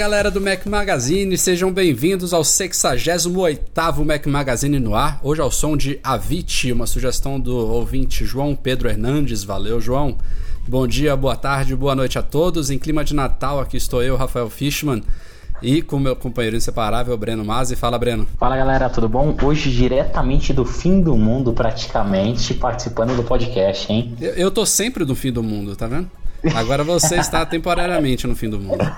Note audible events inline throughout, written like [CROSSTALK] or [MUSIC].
Galera do Mac Magazine, sejam bem-vindos ao 68º Mac Magazine no ar. Hoje ao som de Avicii, uma sugestão do ouvinte João Pedro Hernandes. Valeu, João. Bom dia, boa tarde, boa noite a todos. Em clima de Natal, aqui estou eu, Rafael Fishman. E com meu companheiro inseparável, Breno Mazzi. Fala, Breno. Fala, galera, tudo bom? Hoje, diretamente do fim do mundo, praticamente, participando do podcast, hein? Eu, eu tô sempre no fim do mundo, tá vendo? Agora você está [LAUGHS] temporariamente no fim do mundo.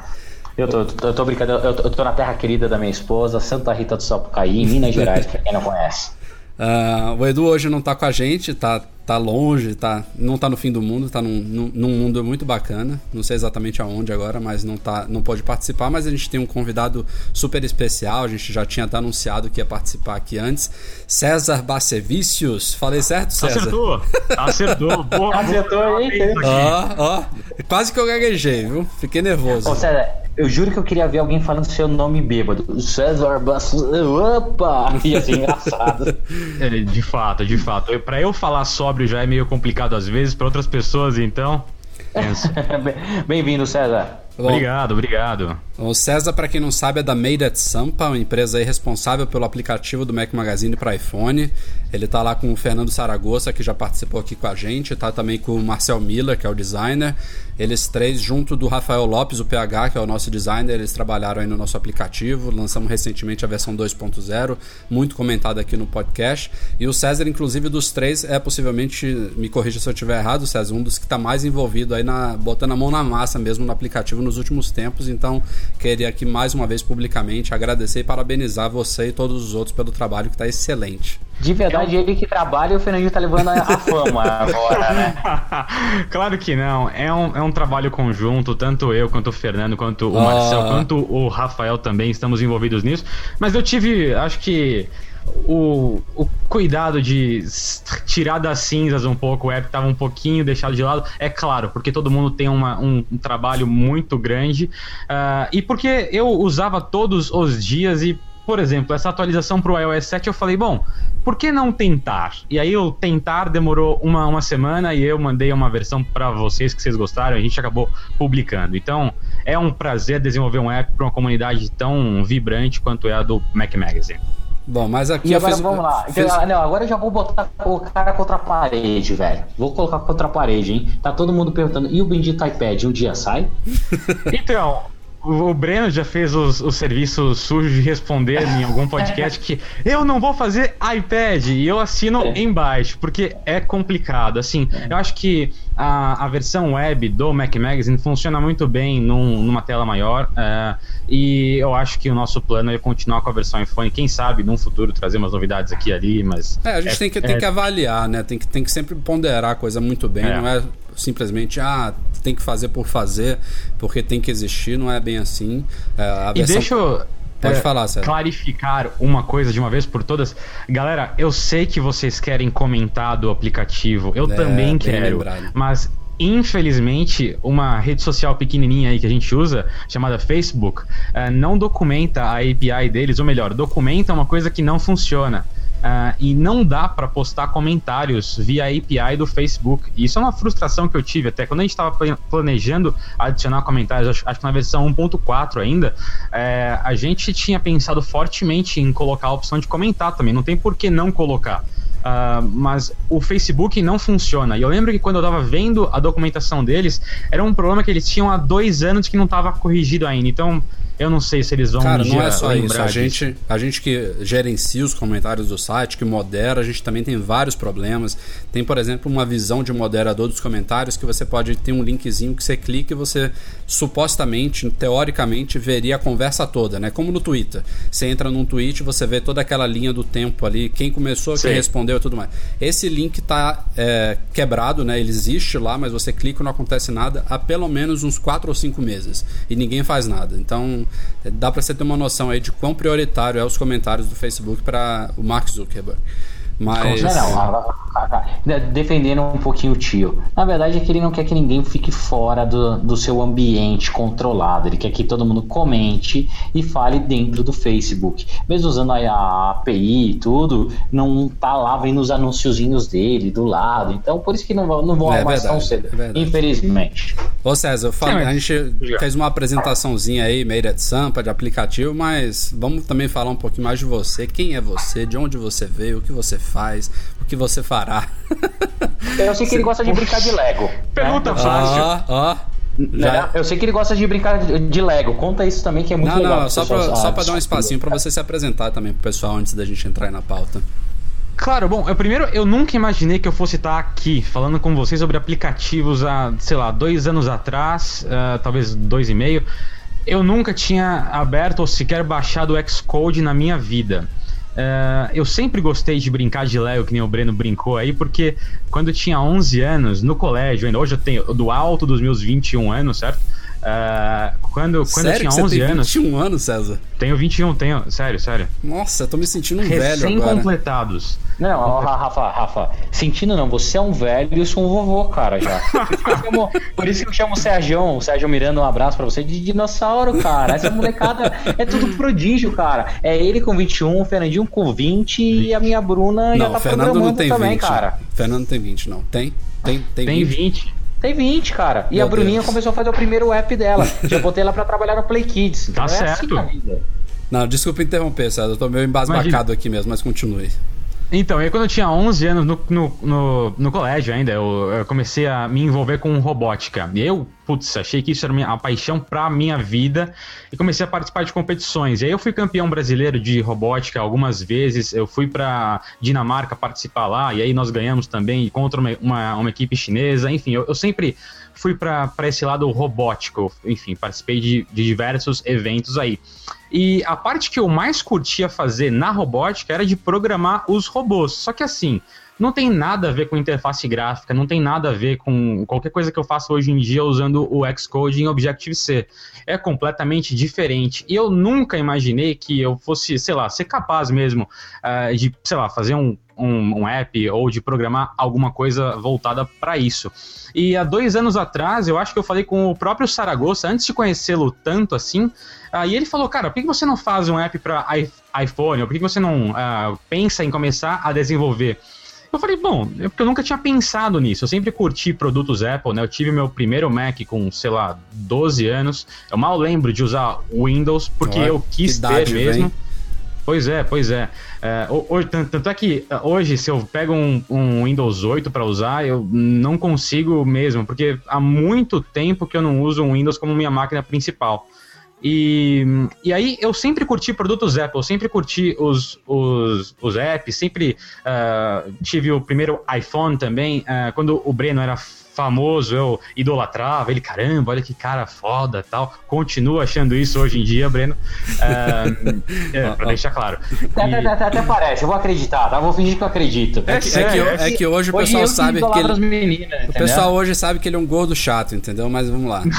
Eu tô, eu tô brincando, eu tô, eu tô, na terra querida da minha esposa, Santa Rita do Sapucaí, Minas Gerais, pra quem não conhece. Uh, [LAUGHS] o Edu hoje não tá com a gente, tá tá longe, tá, não tá no fim do mundo, tá num, num, num, mundo muito bacana. Não sei exatamente aonde agora, mas não, tá, não pode participar. Mas a gente tem um convidado super especial, a gente já tinha até anunciado que ia participar aqui antes. César Bacevicius. Falei certo, César? Acertou! Acertou! [LAUGHS] Boa, Acertou aí, Ó, ó. Quase que eu gaguejei, viu? Fiquei nervoso. Ô, César, eu juro que eu queria ver alguém falando seu nome bêbado. César Bacevicius. Opa! Ia ser engraçado. [LAUGHS] É, de fato, de fato. Pra eu falar só sóbrio já é meio complicado às vezes, para outras pessoas, então. [LAUGHS] Bem-vindo, César. Bom, obrigado, obrigado. O César, para quem não sabe, é da Made at Sampa, uma empresa aí responsável pelo aplicativo do Mac Magazine para iPhone. Ele tá lá com o Fernando Saragossa, que já participou aqui com a gente, tá também com o Marcel Miller, que é o designer. Eles três, junto do Rafael Lopes, o PH, que é o nosso designer, eles trabalharam aí no nosso aplicativo. Lançamos recentemente a versão 2.0, muito comentada aqui no podcast. E o César, inclusive, dos três, é possivelmente, me corrija se eu estiver errado, César, um dos que está mais envolvido aí na botando a mão na massa mesmo no aplicativo nos últimos tempos. Então, queria aqui mais uma vez publicamente agradecer e parabenizar você e todos os outros pelo trabalho que está excelente. De verdade, é um... ele que trabalha e o Fernandinho tá levando a, a fama [LAUGHS] agora, né? [LAUGHS] claro que não. É um, é um trabalho conjunto, tanto eu quanto o Fernando, quanto o Marcel, quanto o Rafael também estamos envolvidos nisso. Mas eu tive, acho que o, o cuidado de tirar das cinzas um pouco o app estava um pouquinho deixado de lado, é claro, porque todo mundo tem uma, um, um trabalho muito grande uh, e porque eu usava todos os dias e por exemplo, essa atualização para o iOS 7 eu falei, bom, por que não tentar? E aí o tentar demorou uma, uma semana e eu mandei uma versão para vocês que vocês gostaram e a gente acabou publicando. Então é um prazer desenvolver um app para uma comunidade tão vibrante quanto é a do Mac Magazine. Bom, mas aqui e agora fiz, vamos lá. Fiz... Então, não, agora eu já vou botar o cara contra a parede, velho. Vou colocar contra a parede, hein? Tá todo mundo perguntando, e o bendito iPad um dia sai? [LAUGHS] então, o Breno já fez os, o serviço sujo de responder em algum podcast que eu não vou fazer iPad e eu assino é. embaixo, porque é complicado. Assim, é. eu acho que a, a versão web do Mac Magazine funciona muito bem num, numa tela maior uh, e eu acho que o nosso plano é continuar com a versão iPhone. Quem sabe, num futuro, trazer umas novidades aqui e ali, mas... É, a gente é, tem, que, tem que avaliar, né? Tem que, tem que sempre ponderar a coisa muito bem, é. não é simplesmente, ah, tem que fazer por fazer, porque tem que existir, não é bem assim. É, versão... E deixa eu. Pode é, falar, Sérgio. Clarificar uma coisa de uma vez por todas. Galera, eu sei que vocês querem comentar do aplicativo. Eu é, também quero. Lembrado. Mas infelizmente, uma rede social pequenininha aí que a gente usa, chamada Facebook, uh, não documenta a API deles, ou melhor, documenta uma coisa que não funciona. Uh, e não dá para postar comentários via API do Facebook. E isso é uma frustração que eu tive até quando a gente estava planejando adicionar comentários, acho, acho que na versão 1.4 ainda, é, a gente tinha pensado fortemente em colocar a opção de comentar também. Não tem por que não colocar. Uh, mas o Facebook não funciona. E eu lembro que quando eu estava vendo a documentação deles, era um problema que eles tinham há dois anos que não estava corrigido ainda. Então, Eu não sei se eles vão Cara, não é só isso. A gente, a gente que gerencia os comentários do site, que modera, a gente também tem vários problemas. Tem, por exemplo, uma visão de moderador dos comentários que você pode ter um linkzinho que você clica e você supostamente, teoricamente, veria a conversa toda, né? Como no Twitter. Você entra num tweet, você vê toda aquela linha do tempo ali, quem começou, Sim. quem respondeu e tudo mais. Esse link está é, quebrado, né? Ele existe lá, mas você clica e não acontece nada há pelo menos uns 4 ou 5 meses. E ninguém faz nada. Então, dá para você ter uma noção aí de quão prioritário é os comentários do Facebook para o Mark Zuckerberg. Mas. Não, não, defendendo um pouquinho o tio. Na verdade é que ele não quer que ninguém fique fora do, do seu ambiente controlado. Ele quer que todo mundo comente e fale dentro do Facebook. Mesmo usando a API e tudo, não tá lá vendo os anunciozinhos dele do lado. Então por isso que não, não vão é mais tão cedo. É infelizmente. Ô César, falei, a gente fez uma apresentaçãozinha aí, meio de Sampa, de aplicativo, mas vamos também falar um pouquinho mais de você. Quem é você? De onde você veio? O que você faz, o que você fará. Eu sei que ele gosta de brincar de Lego. Pergunta né? fácil. Ó, ó. Já... Eu sei que ele gosta de brincar de Lego. Conta isso também, que é muito não, legal. Não, só pra, só pra dar um espacinho pra você se apresentar também pro pessoal antes da gente entrar aí na pauta. Claro, bom, eu primeiro eu nunca imaginei que eu fosse estar aqui falando com vocês sobre aplicativos há, sei lá, dois anos atrás, uh, talvez dois e meio. Eu nunca tinha aberto ou sequer baixado o Xcode na minha vida. Uh, eu sempre gostei de brincar de Lego, que nem o Breno brincou aí, porque quando eu tinha 11 anos, no colégio ainda, hoje eu tenho do alto dos meus 21 anos, certo? Uh, quando, quando sério eu tinha 11 anos. 21 anos, César? Tenho 21, tenho. Sério, sério. Nossa, eu tô me sentindo um velho agora. Recém-completados. Não, Rafa, Rafa, sentindo não, você é um velho e eu sou um vovô, cara, já. Por isso que eu chamo, o Sérgio, o Sérgio Miranda, um abraço pra você, de dinossauro, cara. Essa molecada é tudo prodígio, cara. É ele com 21, o Fernandinho com 20 e a minha Bruna não, já tá Fernando programando não tem também, 20. cara. Fernando tem 20, não. Tem? Tem, tem, tem 20. 20. Tem 20, cara. E Meu a Bruninha Deus. começou a fazer o primeiro app dela. [LAUGHS] Já botei ela pra trabalhar no Play Kids. Tá então certo. É assim Não, desculpa interromper, César. Eu tô meio embasbacado Imagina. aqui mesmo, mas continue. Então, aí quando eu tinha 11 anos no, no, no, no colégio ainda, eu, eu, comecei a me envolver com robótica. E eu, putz, achei que isso era minha, a paixão pra minha vida e comecei a participar de competições. E aí eu fui campeão brasileiro de robótica algumas vezes, eu fui pra Dinamarca participar lá, e aí nós ganhamos também contra uma, uma, uma equipe chinesa. Enfim, eu, eu sempre fui para esse lado robótico, enfim, participei de, de diversos eventos aí. E a parte que eu mais curtia fazer na robótica era de programar os robôs. Só que assim, não tem nada a ver com interface gráfica, não tem nada a ver com qualquer coisa que eu faço hoje em dia usando o Xcode em Objective-C. É completamente diferente. E eu nunca imaginei que eu fosse, sei lá, ser capaz mesmo uh, de, sei lá, fazer um, um, um, app ou de programar alguma coisa voltada para isso. E há dois anos atrás, eu acho que eu falei com o próprio Saragossa, antes de conhecê-lo tanto assim, e ele falou, cara, por que você não faz um app para iPhone? Ou por que você não uh, pensa em começar a desenvolver? Eu falei, bom, é porque eu nunca tinha pensado nisso. Eu sempre curti produtos Apple, né? Eu tive meu primeiro Mac com, sei lá, 12 anos. Eu mal lembro de usar Windows, porque eu quis ter mesmo. Vem. Pois é, pois é. é hoje, tanto, é que é, hoje, se eu pego um, um Windows 8 para usar, eu não consigo mesmo, porque há muito tempo que eu não uso um Windows como minha máquina principal. E, e aí eu sempre curti produtos Apple, sempre curti os, os, os apps, sempre uh, tive o primeiro iPhone também. Uh, quando o Breno era famoso, eu idolatrava ele, caramba, olha que cara foda tal. Continuo achando isso hoje em dia, Breno. Uh, [LAUGHS] é, pra deixar claro. Até, e... até, até, parece, eu vou acreditar, tá? Vou fingir que eu acredito. É, que, é, que, é que, hoje o pessoal hoje sabe que ele. Meninas, o pessoal hoje sabe que ele é um gordo chato, entendeu? Mas vamos lá. [LAUGHS]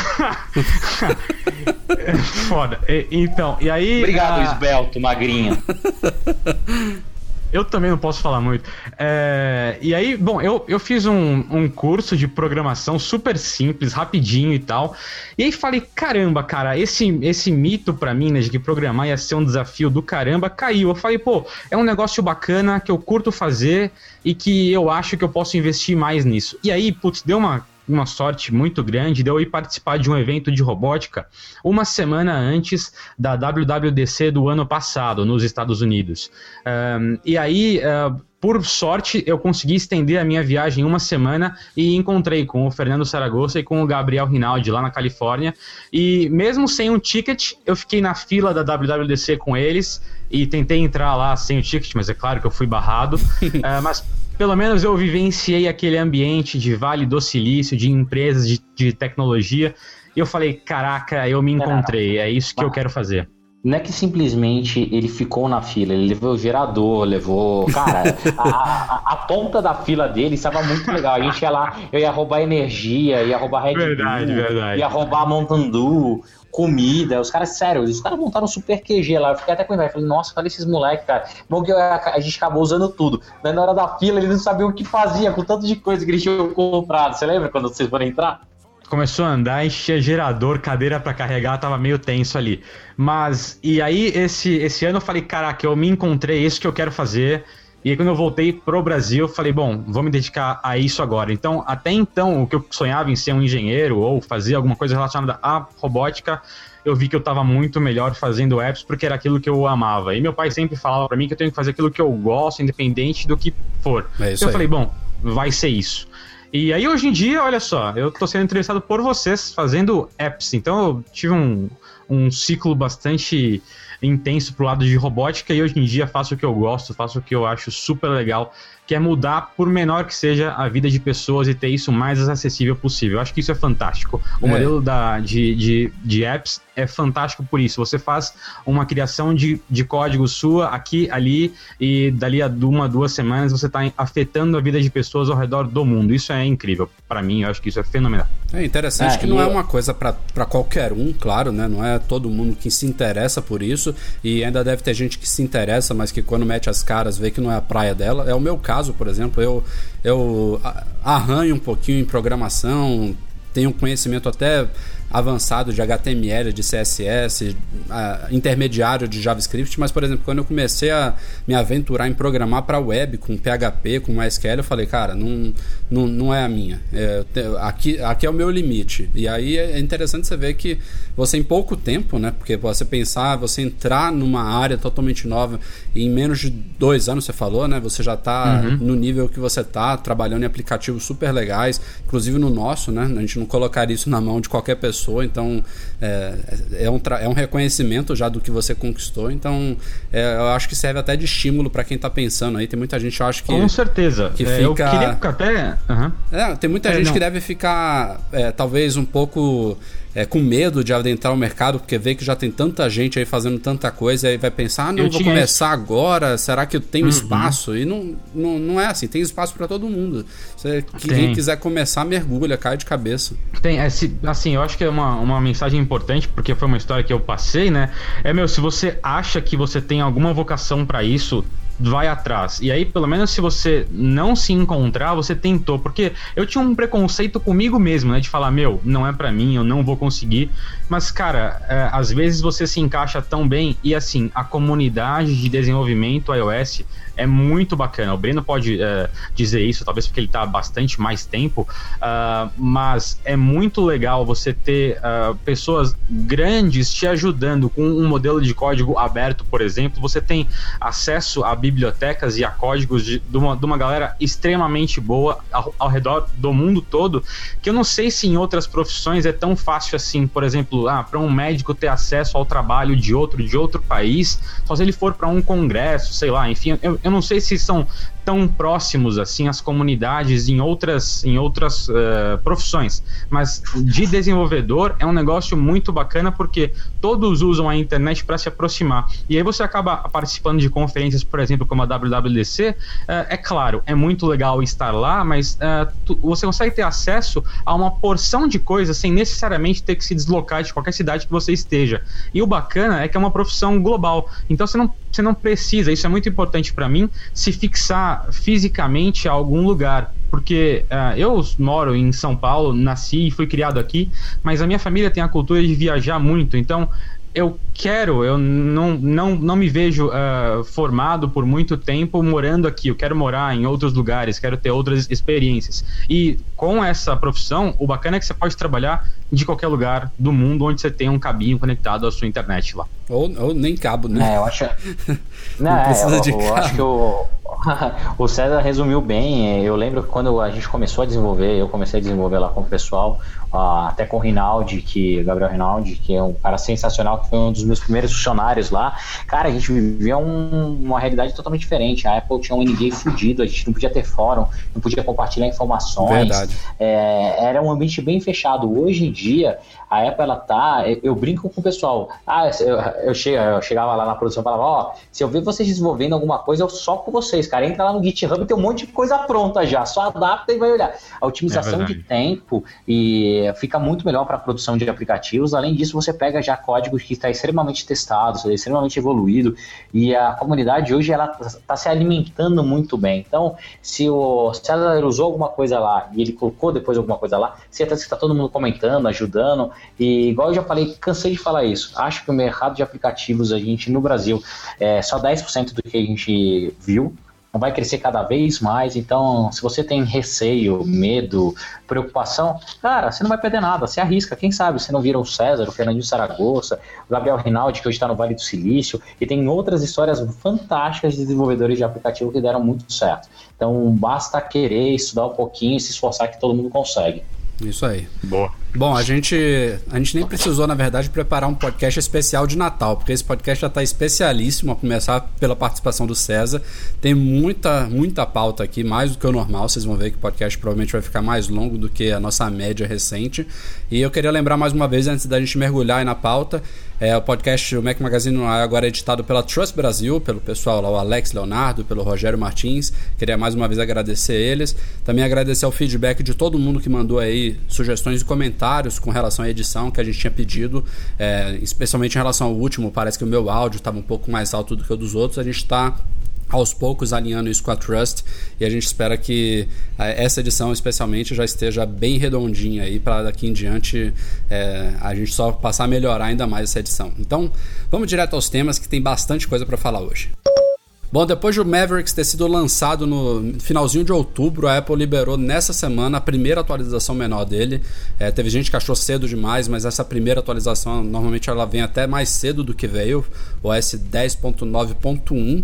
Foda. E, então, e aí. Obrigado, a... esbelto, magrinho. [LAUGHS] Eu também não posso falar muito. É, e aí, bom, eu, eu fiz um, um curso de programação super simples, rapidinho e tal. E aí falei, caramba, cara, esse, esse mito pra mim, né, de que programar ia ser um desafio do caramba, caiu. Eu falei, pô, é um negócio bacana que eu curto fazer e que eu acho que eu posso investir mais nisso. E aí, putz, deu uma uma sorte muito grande de eu ir participar de um evento de robótica uma semana antes da WWDC do ano passado, nos Estados Unidos. Um, e aí. Uh, por sorte, eu consegui estender a minha viagem uma semana e encontrei com o Fernando Saragossa e com o Gabriel Rinaldi lá na Califórnia. E mesmo sem um ticket, eu fiquei na fila da WWDC com eles e tentei entrar lá sem o ticket, mas é claro que eu fui barrado. uh, [LAUGHS] mas pelo menos eu vivenciei aquele ambiente de Vale do Silício, de empresas de, de tecnologia. E eu falei, caraca, eu me encontrei, é isso que eu quero fazer não é que simplesmente ele ficou na fila, ele levou o gerador, levou. Cara, a, a, a, ponta da fila dele estava muito legal. A gente ia lá, eu ia roubar energia, ia roubar Red verdade, Bull, verdade. ia roubar Mountain Dew, comida. Os caras, sério, os caras montaram um super QG lá. Eu fiquei até com inveja. Falei, nossa, olha esses moleques, cara. Bom que a, gente acabou usando tudo. Mas na hora da fila, eles não sabiam o que fazia com tanto de coisa que eles tinham comprado. Você lembra quando vocês foram entrar? Começou a andar, enchia gerador, cadeira para carregar, tava meio tenso ali. Mas, e aí esse, esse ano eu falei, caraca, eu me encontrei, isso que eu quero fazer. E aí quando eu voltei pro Brasil, eu falei, bom, vou me dedicar a isso agora. Então, até então, o que eu sonhava em ser um engenheiro ou fazer alguma coisa relacionada à robótica, eu vi que eu estava muito melhor fazendo apps porque era aquilo que eu amava. E meu pai sempre falava para mim que eu tenho que fazer aquilo que eu gosto, independente do que for. É então eu falei, bom, vai ser isso. E aí, hoje em dia, olha só, eu tô sendo entrevistado por vocês fazendo apps. Então, eu tive um, um ciclo bastante intenso pro lado de robótica e hoje em dia faço o que eu gosto, faço o que eu acho super legal que é mudar, por menor que seja, a vida de pessoas e ter isso mais acessível possível. Eu acho que isso é fantástico. O é. modelo da, de, de, de apps é fantástico por isso. Você faz uma criação de, de código sua aqui, ali, e dali a uma, duas semanas você está afetando a vida de pessoas ao redor do mundo. Isso é incrível. Para mim, eu acho que isso é fenomenal. É interessante é, que não é eu... é uma coisa para qualquer um, claro, né? Não é todo mundo que se interessa por isso, e ainda deve ter gente que se interessa, mas que quando mete as caras vê que não é a praia dela. É o meu caso caso, por exemplo, eu, eu arranho um pouquinho em programação, tenho conhecimento até avançado de HTML, de CSS, uh, intermediário de JavaScript, mas, por exemplo, quando eu comecei a me aventurar em programar para web com PHP, com MySQL, eu falei, cara, não, não, não é a minha. É, aqui, aqui é o meu limite. E aí é interessante você ver que você, em pouco tempo, né, porque você pensar, você entrar numa área totalmente nova em menos de dois anos, você falou, né, você já está uhum. no nível que você está, trabalhando em aplicativos super legais, inclusive no nosso, né, a gente não colocaria isso na mão de qualquer pessoa pessoa, então é, é, um, é um reconhecimento já do que você conquistou, então é, eu acho que serve até de estímulo para quem está pensando aí. Tem muita gente, eu acho que. Com certeza. Que é, fica... Eu queria até. Uhum. É, tem muita é, gente não. que deve ficar é, talvez um pouco é, com medo de adentrar o mercado, porque vê que já tem tanta gente aí fazendo tanta coisa, e aí vai pensar, ah, não, eu vou começar isso. agora, será que eu tenho uhum. espaço? E não, não, não é assim, tem espaço para todo mundo. Se quem quiser começar, mergulha, cai de cabeça. Tem, é, assim, eu acho que é uma, uma mensagem importante, porque foi uma história que eu passei, né? É, meu, se você acha que você tem alguma vocação para isso, vai atrás. E aí, pelo menos se você não se encontrar, você tentou. Porque eu tinha um preconceito comigo mesmo, né? De falar, meu, não é para mim, eu não vou conseguir. Mas, cara, é, às vezes você se encaixa tão bem. E assim, a comunidade de desenvolvimento iOS é muito bacana. O Breno pode é, dizer isso, talvez porque ele está há bastante mais tempo, uh, mas é muito legal você ter uh, pessoas grandes te ajudando com um modelo de código aberto, por exemplo. Você tem acesso a bibliotecas e a códigos de, de, uma, de uma galera extremamente boa ao, ao, redor do mundo todo, que eu não sei se em outras profissões é tão fácil assim, por exemplo, ah, para um médico ter acesso ao trabalho de outro de outro país, só se ele for para um congresso, sei lá, enfim, eu, eu não sei se são tão próximos assim as comunidades em outras, em outras uh, profissões. Mas de desenvolvedor é um negócio muito bacana porque todos usam a internet para se aproximar. E aí você acaba participando de conferências, por exemplo, como a WWDC. Uh, eh, é claro, é muito legal estar lá, mas uh, tu, você consegue ter acesso a uma porção de coisas sem necessariamente ter que se deslocar de qualquer cidade que você esteja. E o bacana é que é uma profissão global. Então você não, você não precisa, isso é muito importante para mim, se fixar fisicamente a algum lugar. Porque uh, eu moro em São Paulo, nasci e fui criado aqui, mas a minha família tem a cultura de viajar muito. Então, eu quero, eu não, não, não me vejo uh, formado por muito tempo morando aqui. Eu quero morar em outros lugares, quero ter outras experiências. E com essa profissão, o bacana é que você pode trabalhar de qualquer lugar do mundo onde você tem um cabinho conectado à sua internet lá. Ou, ou nem cabo, né? É, eu acho. [LAUGHS] não, não é, eu, eu acho que o, [LAUGHS] o César resumiu bem. Eu lembro quando a gente começou a desenvolver, eu comecei a desenvolver lá com o pessoal, uh, até com o Rinaldi, que Gabriel Rinaldi, que é um cara sensacional, que foi um dos meus primeiros funcionários lá. Cara, a gente vivia um, uma realidade totalmente diferente. A Apple tinha um NDA fudido, a gente não podia ter fórum, não podia compartilhar informações. Verdade. É, era um ambiente bem fechado. Hoje em dia, a Apple ela tá. Eu brinco com o pessoal. Ah, eu, eu, chego, eu chegava lá na produção e falava: Ó, oh, se eu ver vocês desenvolvendo alguma coisa, eu só com vocês, cara. Entra lá no GitHub, tem um monte de coisa pronta já. Só adapta e vai olhar. A otimização é de tempo e fica muito melhor para a produção de aplicativos. Além disso, você pega já códigos que está extremamente testado, extremamente evoluído. E a comunidade hoje ela está se alimentando muito bem. Então, se o César usou alguma coisa lá e ele colocou depois alguma coisa lá, certeza que está todo mundo comentando, ajudando. E igual eu já falei, cansei de falar isso. Acho que o mercado de aplicativos, a gente no Brasil, é só 10% do que a gente viu. Vai crescer cada vez mais, então se você tem receio, medo, preocupação, cara, você não vai perder nada, você arrisca, quem sabe você não vira o César, o Fernandinho Saragossa, o Gabriel Rinaldi, que hoje está no Vale do Silício, e tem outras histórias fantásticas de desenvolvedores de aplicativo que deram muito certo. Então basta querer estudar um pouquinho e se esforçar que todo mundo consegue. Isso aí. Boa. Bom, a gente, a gente nem precisou, na verdade, preparar um podcast especial de Natal, porque esse podcast já está especialíssimo, a começar pela participação do César. Tem muita, muita pauta aqui, mais do que o normal. Vocês vão ver que o podcast provavelmente vai ficar mais longo do que a nossa média recente. E eu queria lembrar mais uma vez, antes da gente mergulhar aí na pauta, é, o podcast, o Mac Magazine é agora editado pela Trust Brasil, pelo pessoal lá, o Alex Leonardo, pelo Rogério Martins. Queria mais uma vez agradecer eles. Também agradecer o feedback de todo mundo que mandou aí sugestões e comentários comentários com relação à edição que a gente tinha pedido, é, especialmente em relação ao último. Parece que o meu áudio estava um pouco mais alto do que o dos outros. A gente está aos poucos alinhando isso com a Trust e a gente espera que é, essa edição especialmente já esteja bem redondinha aí para daqui em diante é, a gente só passar a melhorar ainda mais essa edição. Então vamos direto aos temas que tem bastante coisa para falar hoje. Bom, depois do Mavericks ter sido lançado no finalzinho de outubro, a Apple liberou nessa semana a primeira atualização menor dele. É, teve gente que achou cedo demais, mas essa primeira atualização normalmente ela vem até mais cedo do que veio, o OS 10.9.1.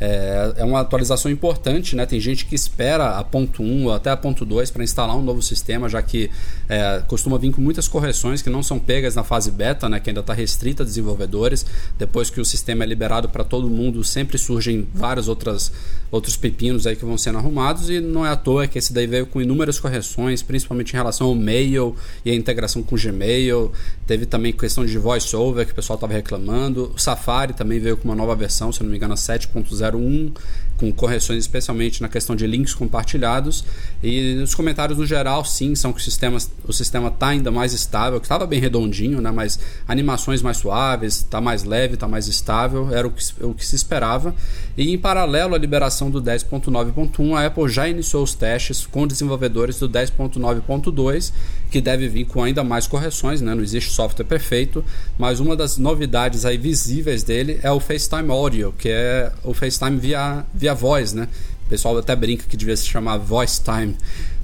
É, é uma atualização importante, né? Tem gente que espera a ponto 1 ou até a ponto 2 para instalar um novo sistema, já que é, costuma vir com muitas correções que não são pegas na fase beta, né? Que ainda está restrita a desenvolvedores. Depois que o sistema é liberado para todo mundo, sempre surgem vários outras, outros pepinos aí que vão sendo arrumados e não é à toa que esse daí veio com inúmeras correções, principalmente em relação ao mail e a integração com o Gmail. Teve também questão de voiceover que o pessoal estava reclamando. O Safari também veio com uma nova versão, se não me engano, 7.0 01 com correções especialmente na questão de links compartilhados. E os comentários no geral, sim, são que o sistema o sistema está ainda mais estável, que estava bem redondinho, né, mas animações mais suaves, está mais leve, está mais estável, era o que, o que se esperava. E em paralelo à liberação do 10.9.1, a Apple já iniciou os testes com desenvolvedores do 10.9.2, que deve vir com ainda mais correções, né, não existe software perfeito, mas uma das novidades aí visíveis dele é o FaceTime Audio, que é o FaceTime via, via via voz, né? O pessoal até brinca que devia se chamar Voice Time,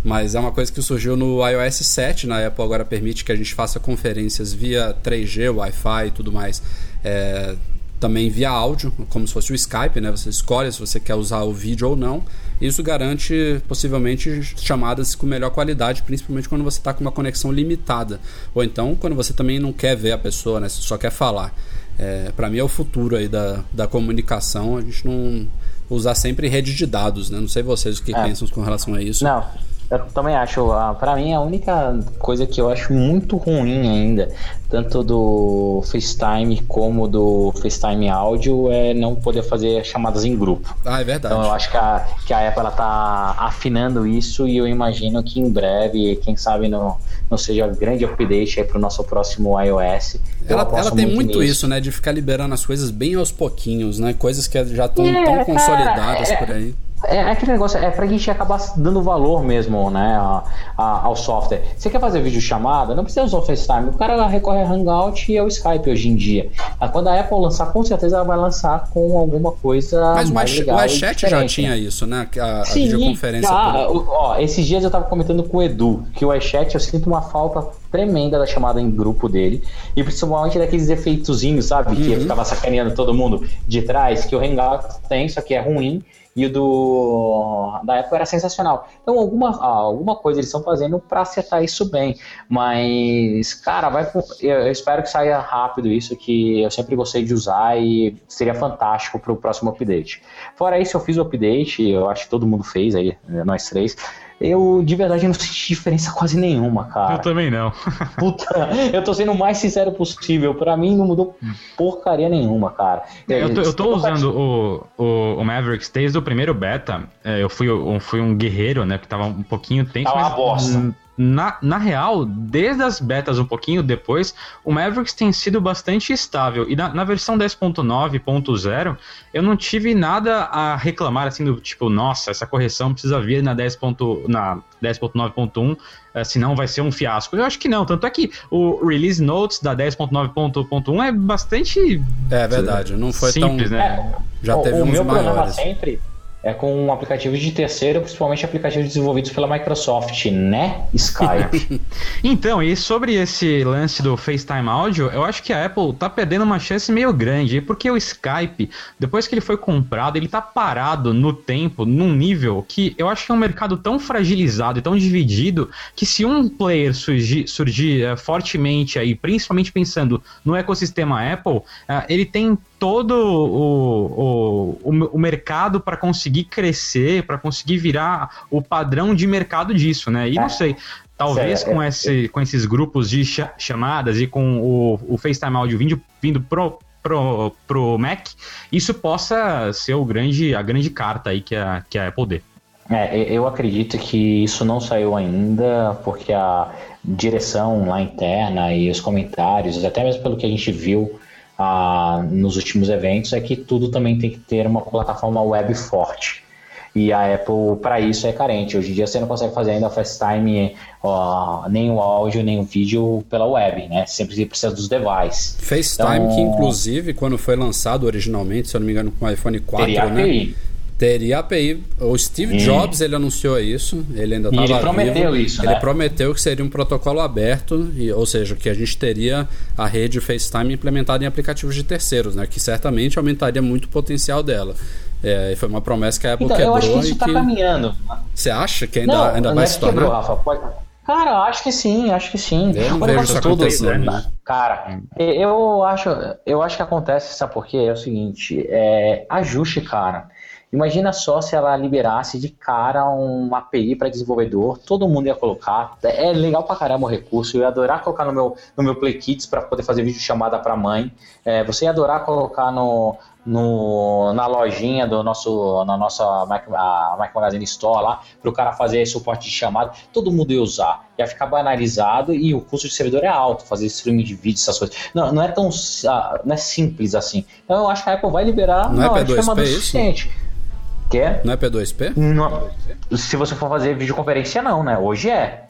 mas é uma coisa que surgiu no iOS 7. Na Apple agora permite que a gente faça conferências via 3G, Wi-Fi e tudo mais. É, também via áudio, como se fosse o Skype, né? Você escolhe se você quer usar o vídeo ou não. Isso garante possivelmente chamadas com melhor qualidade, principalmente quando você está com uma conexão limitada. Ou então quando você também não quer ver a pessoa, né? Você só quer falar. É, para mim é o futuro aí da, da comunicação. A gente não usar sempre rede de dados, né? Não sei vocês o que é. pensam com relação a isso. Não, eu também acho, para mim a única coisa que eu acho muito ruim ainda, tanto do FaceTime como do FaceTime áudio, é não poder fazer chamadas em grupo. Ah, é verdade. Então eu acho que a, que a Apple ela tá afinando isso e eu imagino que em breve, quem sabe não, não seja grande update aí pro nosso próximo iOS. Ela, ela tem muito, muito isso, né, de ficar liberando as coisas bem aos pouquinhos, né, coisas que já estão é, tão consolidadas é, por aí. É, é, aquele negócio, é pra gente acabar dando valor mesmo, né, a, a, ao software. Você quer fazer vídeo chamada? Não precisa usar o FaceTime. O cara recorre a Hangout e ao Skype hoje em dia. Quando a Apple lançar, com certeza ela vai lançar com alguma coisa. Mas mais o iChat já tinha isso, né? A, a Sim, videoconferência. Já, por... ó, esses dias eu tava comentando com o Edu que o iChat eu sinto uma falta tremenda da chamada em grupo dele. E principalmente daqueles efeitozinhos, sabe? Uhum. Que ficava sacaneando todo mundo de trás, que o Hangout tem, só que é ruim e o do da Apple era sensacional. Então alguma, alguma coisa eles estão fazendo para acertar isso bem. Mas, cara, vai eu, espero que saia rápido isso, que eu sempre gostei de usar e seria fantástico para o próximo update. Fora isso, eu fiz o update, eu acho que todo mundo fez aí, nós três eu de verdade não senti diferença quase nenhuma, cara. Eu também não. [LAUGHS] [LAUGHS] Puta, eu tô sendo o mais sincero possível. Para mim não mudou porcaria nenhuma, cara. Eu tô, eu tô usando o, o, o, Mavericks desde o primeiro beta. É, eu fui, eu fui um guerreiro, né? Que tava um pouquinho tenso. Tava mas, uma bosta na, na real, desde as betas um pouquinho depois, o Mavericks tem sido bastante estável. E na, na versão 10.9.0, eu não tive nada a reclamar, assim, do tipo, nossa, essa correção precisa vir na 10.9.1, na 10.9.1, eh, senão vai ser um fiasco. Eu acho que não, tanto é que o release notes da 10.9.1 é bastante... É verdade, não foi simples, tão... Né? É, Já o, teve o uns meu maiores. problema sempre é com aplicativos de terceiro, principalmente aplicativos desenvolvidos pela Microsoft, né, Skype? [LAUGHS] então, e sobre esse lance do FaceTime Audio, eu acho que a Apple tá perdendo uma chance meio grande, porque o Skype, depois que ele foi comprado, ele tá parado no tempo, num nível que eu acho que é um mercado tão fragilizado e tão dividido, que se um player surgir, surgir uh, fortemente aí, principalmente pensando no ecossistema Apple, uh, ele tem todo o, o, o mercado para conseguir crescer, para conseguir virar o padrão de mercado disso, né? E é. não sei, talvez com, é, esse, com esses grupos de chamadas e com o, o FaceTime Audio vindo, vindo pro, pro, pro Mac, isso possa ser o grande, a grande carta aí que a, que a Apple dê. É, eu acredito que isso não saiu ainda, porque a direção lá interna e os comentários, até mesmo pelo que a gente viu ah, nos últimos eventos é que tudo também tem que ter uma plataforma web forte. E a Apple, para isso, é carente. Hoje em dia você não consegue fazer ainda FaceTime, ó, nem o áudio, nem o vídeo pela web, né? Sempre precisa dos devices. FaceTime, então, que inclusive, quando foi lançado originalmente, se eu não me engano, com o iPhone 4, né? API. Teria API. O Steve Jobs ele anunciou isso. Ele ainda estava. Ele prometeu vivo. isso. Ele né? prometeu que seria um protocolo aberto, e, ou seja, que a gente teria a rede FaceTime implementada em aplicativos de terceiros, né? Que certamente aumentaria muito o potencial dela. É, foi uma promessa que a Apple então, quebrou. Eu acho que isso está caminhando. Você acha que ainda, não, ainda vai é se tornar? Quebrou, Rafa. Pode... Cara, acho que sim, acho que sim. Eu não vejo isso tudo, né? Cara, eu acho, eu acho que acontece, sabe por quê? É o seguinte, é, ajuste, cara. Imagina só se ela liberasse de cara uma API para desenvolvedor, todo mundo ia colocar. É legal pra caramba o recurso, eu ia adorar colocar no meu, no meu Play Kids para poder fazer vídeo chamada para mãe. É, você ia adorar colocar no, no, na lojinha do nosso, na nossa Mac, Magazine Store lá, para o cara fazer suporte de chamada, todo mundo ia usar. Ia ficar banalizado e o custo de servidor é alto, fazer streaming de vídeo, essas coisas. Não, não é tão ah, não é simples assim. Então eu acho que a Apple vai liberar não, não é P2P é suficiente. Quer? Não é P2P? Não. Se você for fazer videoconferência, não, né? Hoje é.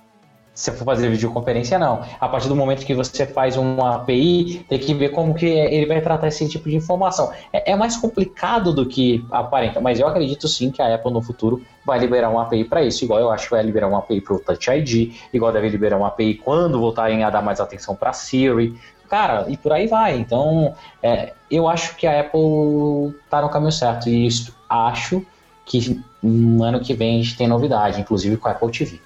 Se for fazer videoconferência, não. A partir do momento que você faz uma API, tem que ver como que ele vai tratar esse tipo de informação. É, é mais complicado do que aparenta, mas eu acredito sim que a Apple no futuro vai liberar uma API para isso, igual eu acho que vai liberar uma API para o Touch ID, igual deve liberar uma API quando voltarem a dar mais atenção para Siri. Cara, e por aí vai. Então, é, eu acho que a Apple está no caminho certo. E acho que no ano que vem a gente tem novidade, inclusive com a Apple TV.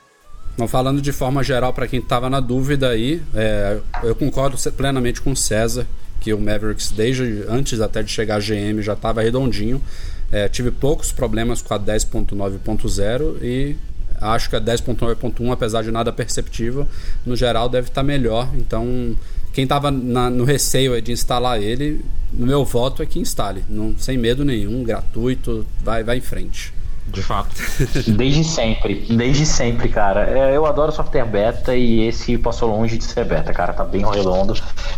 Não, falando de forma geral, para quem estava na dúvida aí, é, eu concordo plenamente com o César, que o Mavericks, desde antes até de chegar a GM, já estava redondinho. É, tive poucos problemas com a 10.9.0 e acho que a 10.9.1, apesar de nada perceptível, no geral deve estar tá melhor. Então, quem estava no receio de instalar ele, no meu voto é que instale, não, sem medo nenhum, gratuito, vai, vai em frente. De fato. [LAUGHS] Desde sempre, desde sempre, cara. É, eu adoro software beta e esse passou longe de ser beta, cara. Tá bem redondo.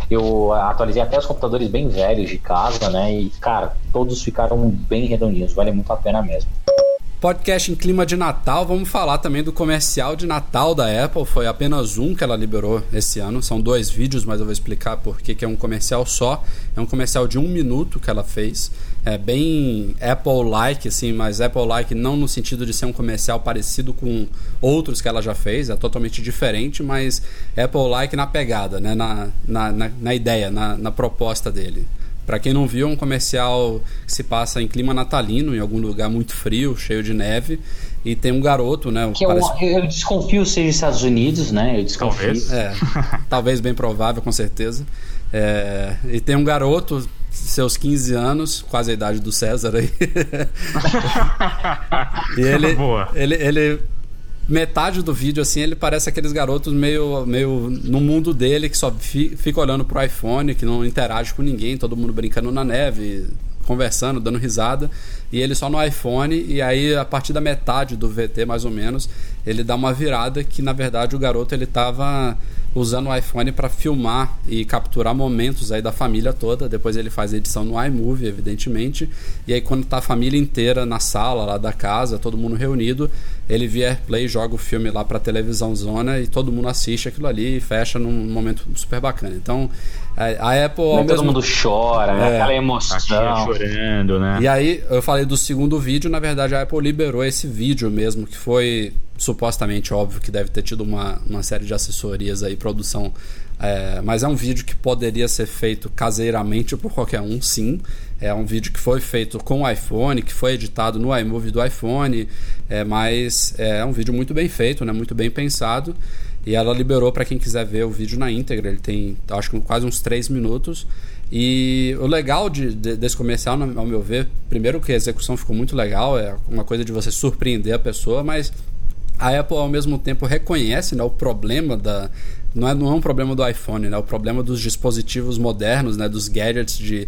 Eu atualizei até os computadores bem velhos de casa, né? E, cara, todos ficaram bem redondinhos. Vale muito a pena mesmo. Podcast em clima de Natal, vamos falar também do comercial de Natal da Apple. Foi apenas um que ela liberou esse ano. São dois vídeos, mas eu vou explicar por que é um comercial só. É um comercial de um minuto que ela fez. É bem Apple-like, assim, mas Apple-like não no sentido de ser um comercial parecido com outros que ela já fez. É totalmente diferente, mas Apple-like na pegada, né? na, na, na, na ideia, na, na proposta dele. Para quem não viu, é um comercial que se passa em clima natalino, em algum lugar muito frio, cheio de neve. E tem um garoto, né? Que parece... eu, eu, desconfio seja Estados Unidos, né? Eu desconfio. Talvez. É, talvez bem provável, com certeza. É, e tem um garoto, seus 15 anos, quase a idade do César aí. [LAUGHS] e ele, Boa. ele, ele metade do vídeo, assim, ele parece aqueles garotos meio, meio no mundo dele, que só fi, fica olhando pro iPhone, que não interage com ninguém, todo mundo brincando na neve, conversando, dando risada, e ele só no iPhone, e aí a partir da metade do VT, mais ou menos, ele dá uma virada que, na verdade, o garoto ele tava usando o iPhone para filmar e capturar momentos aí da família toda. Depois ele faz a edição no iMovie, evidentemente. E aí quando tá a família inteira na sala lá da casa, todo mundo reunido, ele via AirPlay, joga o filme lá para televisão zona e todo mundo assiste aquilo ali e fecha num momento super bacana. Então, a Apple. Mesmo... Todo mundo chora, né? É, aquela emoção. chorando, né? E aí, eu falei do segundo vídeo, na verdade, a Apple liberou esse vídeo mesmo, que foi supostamente óbvio que deve ter tido uma, uma série de assessorias aí, produção. É, mas é um vídeo que poderia ser feito caseiramente por qualquer um, sim. É um vídeo que foi feito com o iPhone, que foi editado no iMovie do iPhone, é, mas é um vídeo muito bem feito, né, muito bem pensado. E ela liberou para quem quiser ver o vídeo na íntegra. Ele tem, acho que quase uns 3 minutos. E o legal de, de, desse comercial, ao meu ver, primeiro que a execução ficou muito legal, é uma coisa de você surpreender a pessoa, mas a Apple ao mesmo tempo reconhece né, o problema da. Não é, não é um problema do iPhone, né? É o problema dos dispositivos modernos, né? Dos gadgets de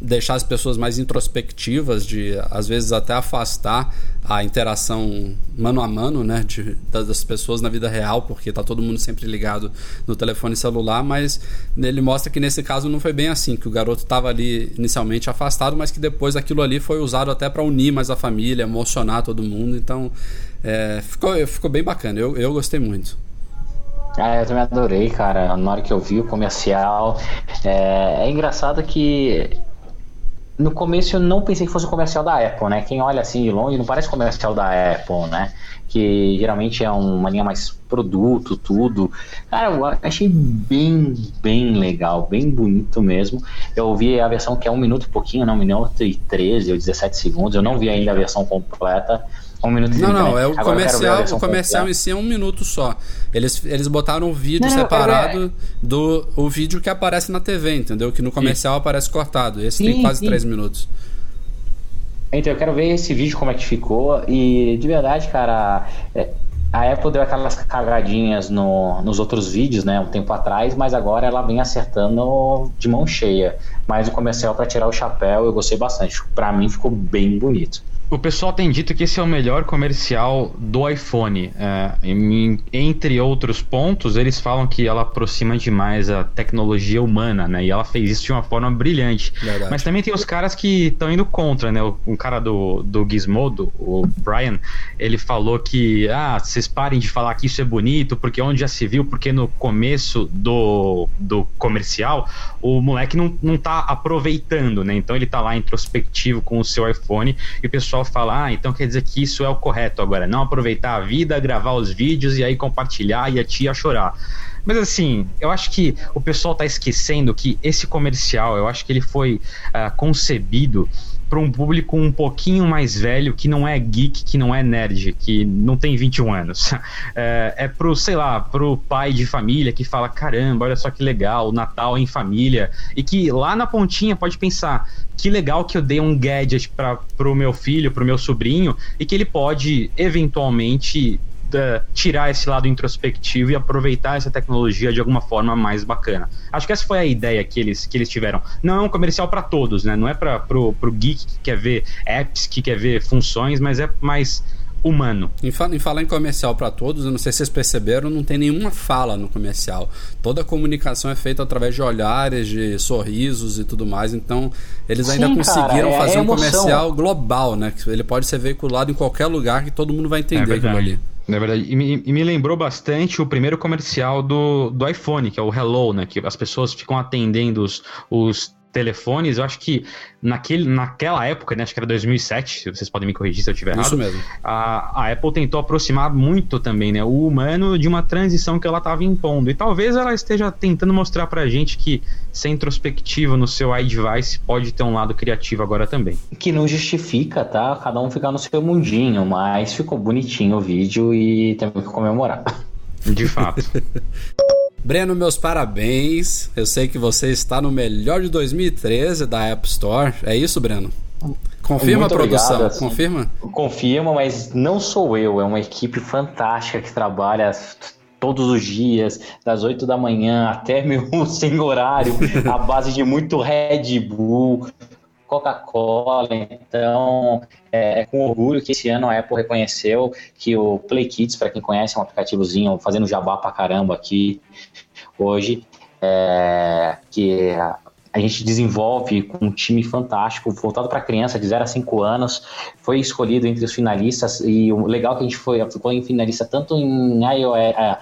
deixar as pessoas mais introspectivas, de às vezes até afastar a interação mano a mano, né, de, das pessoas na vida real, porque tá todo mundo sempre ligado no telefone celular, mas ele mostra que nesse caso não foi bem assim, que o garoto estava ali inicialmente afastado, mas que depois aquilo ali foi usado até para unir mais a família, emocionar todo mundo, então é, ficou, ficou bem bacana, eu, eu gostei muito. Ah, eu também adorei, cara. Na hora que eu vi o comercial. É, é engraçado que no começo eu não pensei que fosse um comercial da Apple, né? Quem olha assim de longe não parece comercial da Apple, né? Que geralmente é uma linha mais produto, tudo. Cara, eu achei bem, bem legal, bem bonito mesmo. Eu ouvi a versão que é um minuto e pouquinho, não, um minuto e 13 ou 17 segundos. Eu não vi ainda a versão completa. Um minuto e Não, não, né? é o Agora comercial, o comercial em si é um minuto só. Eles, eles botaram o vídeo não, separado é... do o vídeo que aparece na TV, entendeu? Que no comercial sim. aparece cortado. Esse sim, tem quase sim. 3 minutos. Então, eu quero ver esse vídeo como é que ficou. E de verdade, cara, é, a Apple deu aquelas cagadinhas no, nos outros vídeos, né, um tempo atrás, mas agora ela vem acertando de mão cheia. Mas o comercial para tirar o chapéu eu gostei bastante. Para mim ficou bem bonito. O pessoal tem dito que esse é o melhor comercial do iPhone. É, em, entre outros pontos, eles falam que ela aproxima demais a tecnologia humana, né? E ela fez isso de uma forma brilhante. Verdade. Mas também tem os caras que estão indo contra, né? O, o, cara do, do Gizmodo, o Brian, ele falou que, ah, vocês parem de falar que isso é bonito, porque onde já se viu, porque no começo do, do comercial, o moleque não, não tá aproveitando, né? Então ele tá lá introspectivo com o seu iPhone e o pessoal pessoal fala, ah, então quer dizer que isso é o correto agora, não aproveitar a vida, gravar os vídeos e aí compartilhar e a tia chorar. Mas assim, eu acho que o pessoal tá esquecendo que esse comercial, eu acho que ele foi uh, concebido para um público um pouquinho mais velho que não é geek, que não é nerd, que não tem 21 anos. [LAUGHS] É, é pro, sei lá, pro pai de família que fala: caramba, olha só que legal, Natal em família. E que lá na pontinha pode pensar: que legal que eu dei um gadget para pro meu filho, pro meu sobrinho, e que ele pode eventualmente uh, tirar esse lado introspectivo e aproveitar essa tecnologia de alguma forma mais bacana. Acho que essa foi a ideia que eles, que eles tiveram. Não é um comercial para todos, né? Não é para pro, pro geek que quer ver apps, que quer ver funções, mas é mais humano. Em, fa em falar em comercial para todos, eu não sei se vocês perceberam, não tem nenhuma fala no comercial. Toda a comunicação é feita através de olhares, de sorrisos e tudo mais. Então, eles ainda Sim, conseguiram cara, é, fazer é um comercial global, né? Ele pode ser veiculado em qualquer lugar que todo mundo vai entender é aquilo ali. Na verdade, e me, e me, lembrou bastante o primeiro comercial do, do iPhone, que é o Hello, né? Que as pessoas ficam atendendo os, os telefones, eu acho que naquele, naquela época, né, acho que era 2007, vocês podem me corrigir se eu estiver errado. Isso mesmo. A, a Apple tentou aproximar muito também, né, o humano de uma transição que ela estava impondo. E talvez ela esteja tentando mostrar pra gente que ser introspectivo no seu iDevice pode ter um lado criativo agora também. Que não justifica, tá? Cada um ficar no seu mundinho, mas ficou bonitinho o vídeo e temos que comemorar. De fato. [LAUGHS] Breno, meus parabéns. Eu sei que você está no melhor de 2013 da App Store. É isso, Breno? Confirma Muito a produção? Obrigado, assim, Confirma? Confirma, mas não sou eu. É uma equipe fantástica que trabalha todos os dias, das 8 da manhã até [LAUGHS] meu sem horário, à base de muito Red Bull, Coca-Cola. Então, é, é, com orgulho que esse ano a Apple reconheceu que o Play Kids, para quem conhece, é um aplicativozinho fazendo jabá pra caramba aqui hoje, é, que a gente desenvolve com um time fantástico, voltado para criança de 0 a 5 anos, foi escolhido entre os finalistas, e o legal é que a gente foi, ficou em finalista tanto em iOS,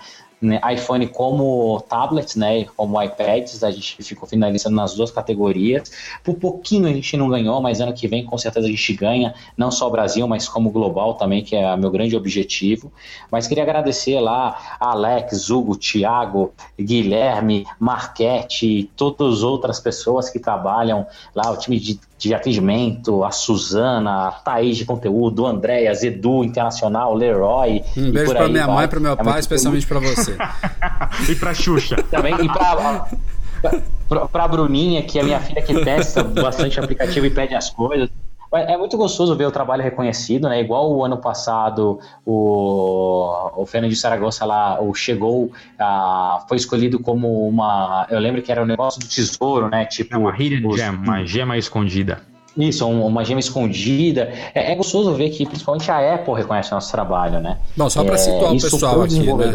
né, iPhone como tablets, né, como iPads, a gente ficou finalizando nas duas categorias. Por pouquinho a gente não ganhou, mas ano que vem com certeza a gente ganha, não só o Brasil, mas como global também, que é meu grande objetivo. Mas queria agradecer lá a Alex, Hugo, Thiago, Guilherme, Marquete todas as outras pessoas que trabalham lá, o time de de atendimento, a Suzana, a Thaís de conteúdo, o Andréas, Edu Internacional, Leroy. Um beijo para minha vai. mãe, para meu é pai, especialmente para você. e para Xuxa. Também, e para para Bruninha, que é minha filha que testa bastante aplicativo e pede as coisas. É muito gostoso ver o trabalho reconhecido, né? Igual o ano passado, o, o Fernando de Saragossa lá, o chegou, a, foi escolhido como uma. Eu lembro que era o um negócio do tesouro, né? Tipo. É uma hidden os, gem, uma gema escondida. Isso, uma gema escondida. É, é, gostoso ver que principalmente a Apple reconhece o nosso trabalho, né? Bom, só para é, situar o pessoal aqui, né?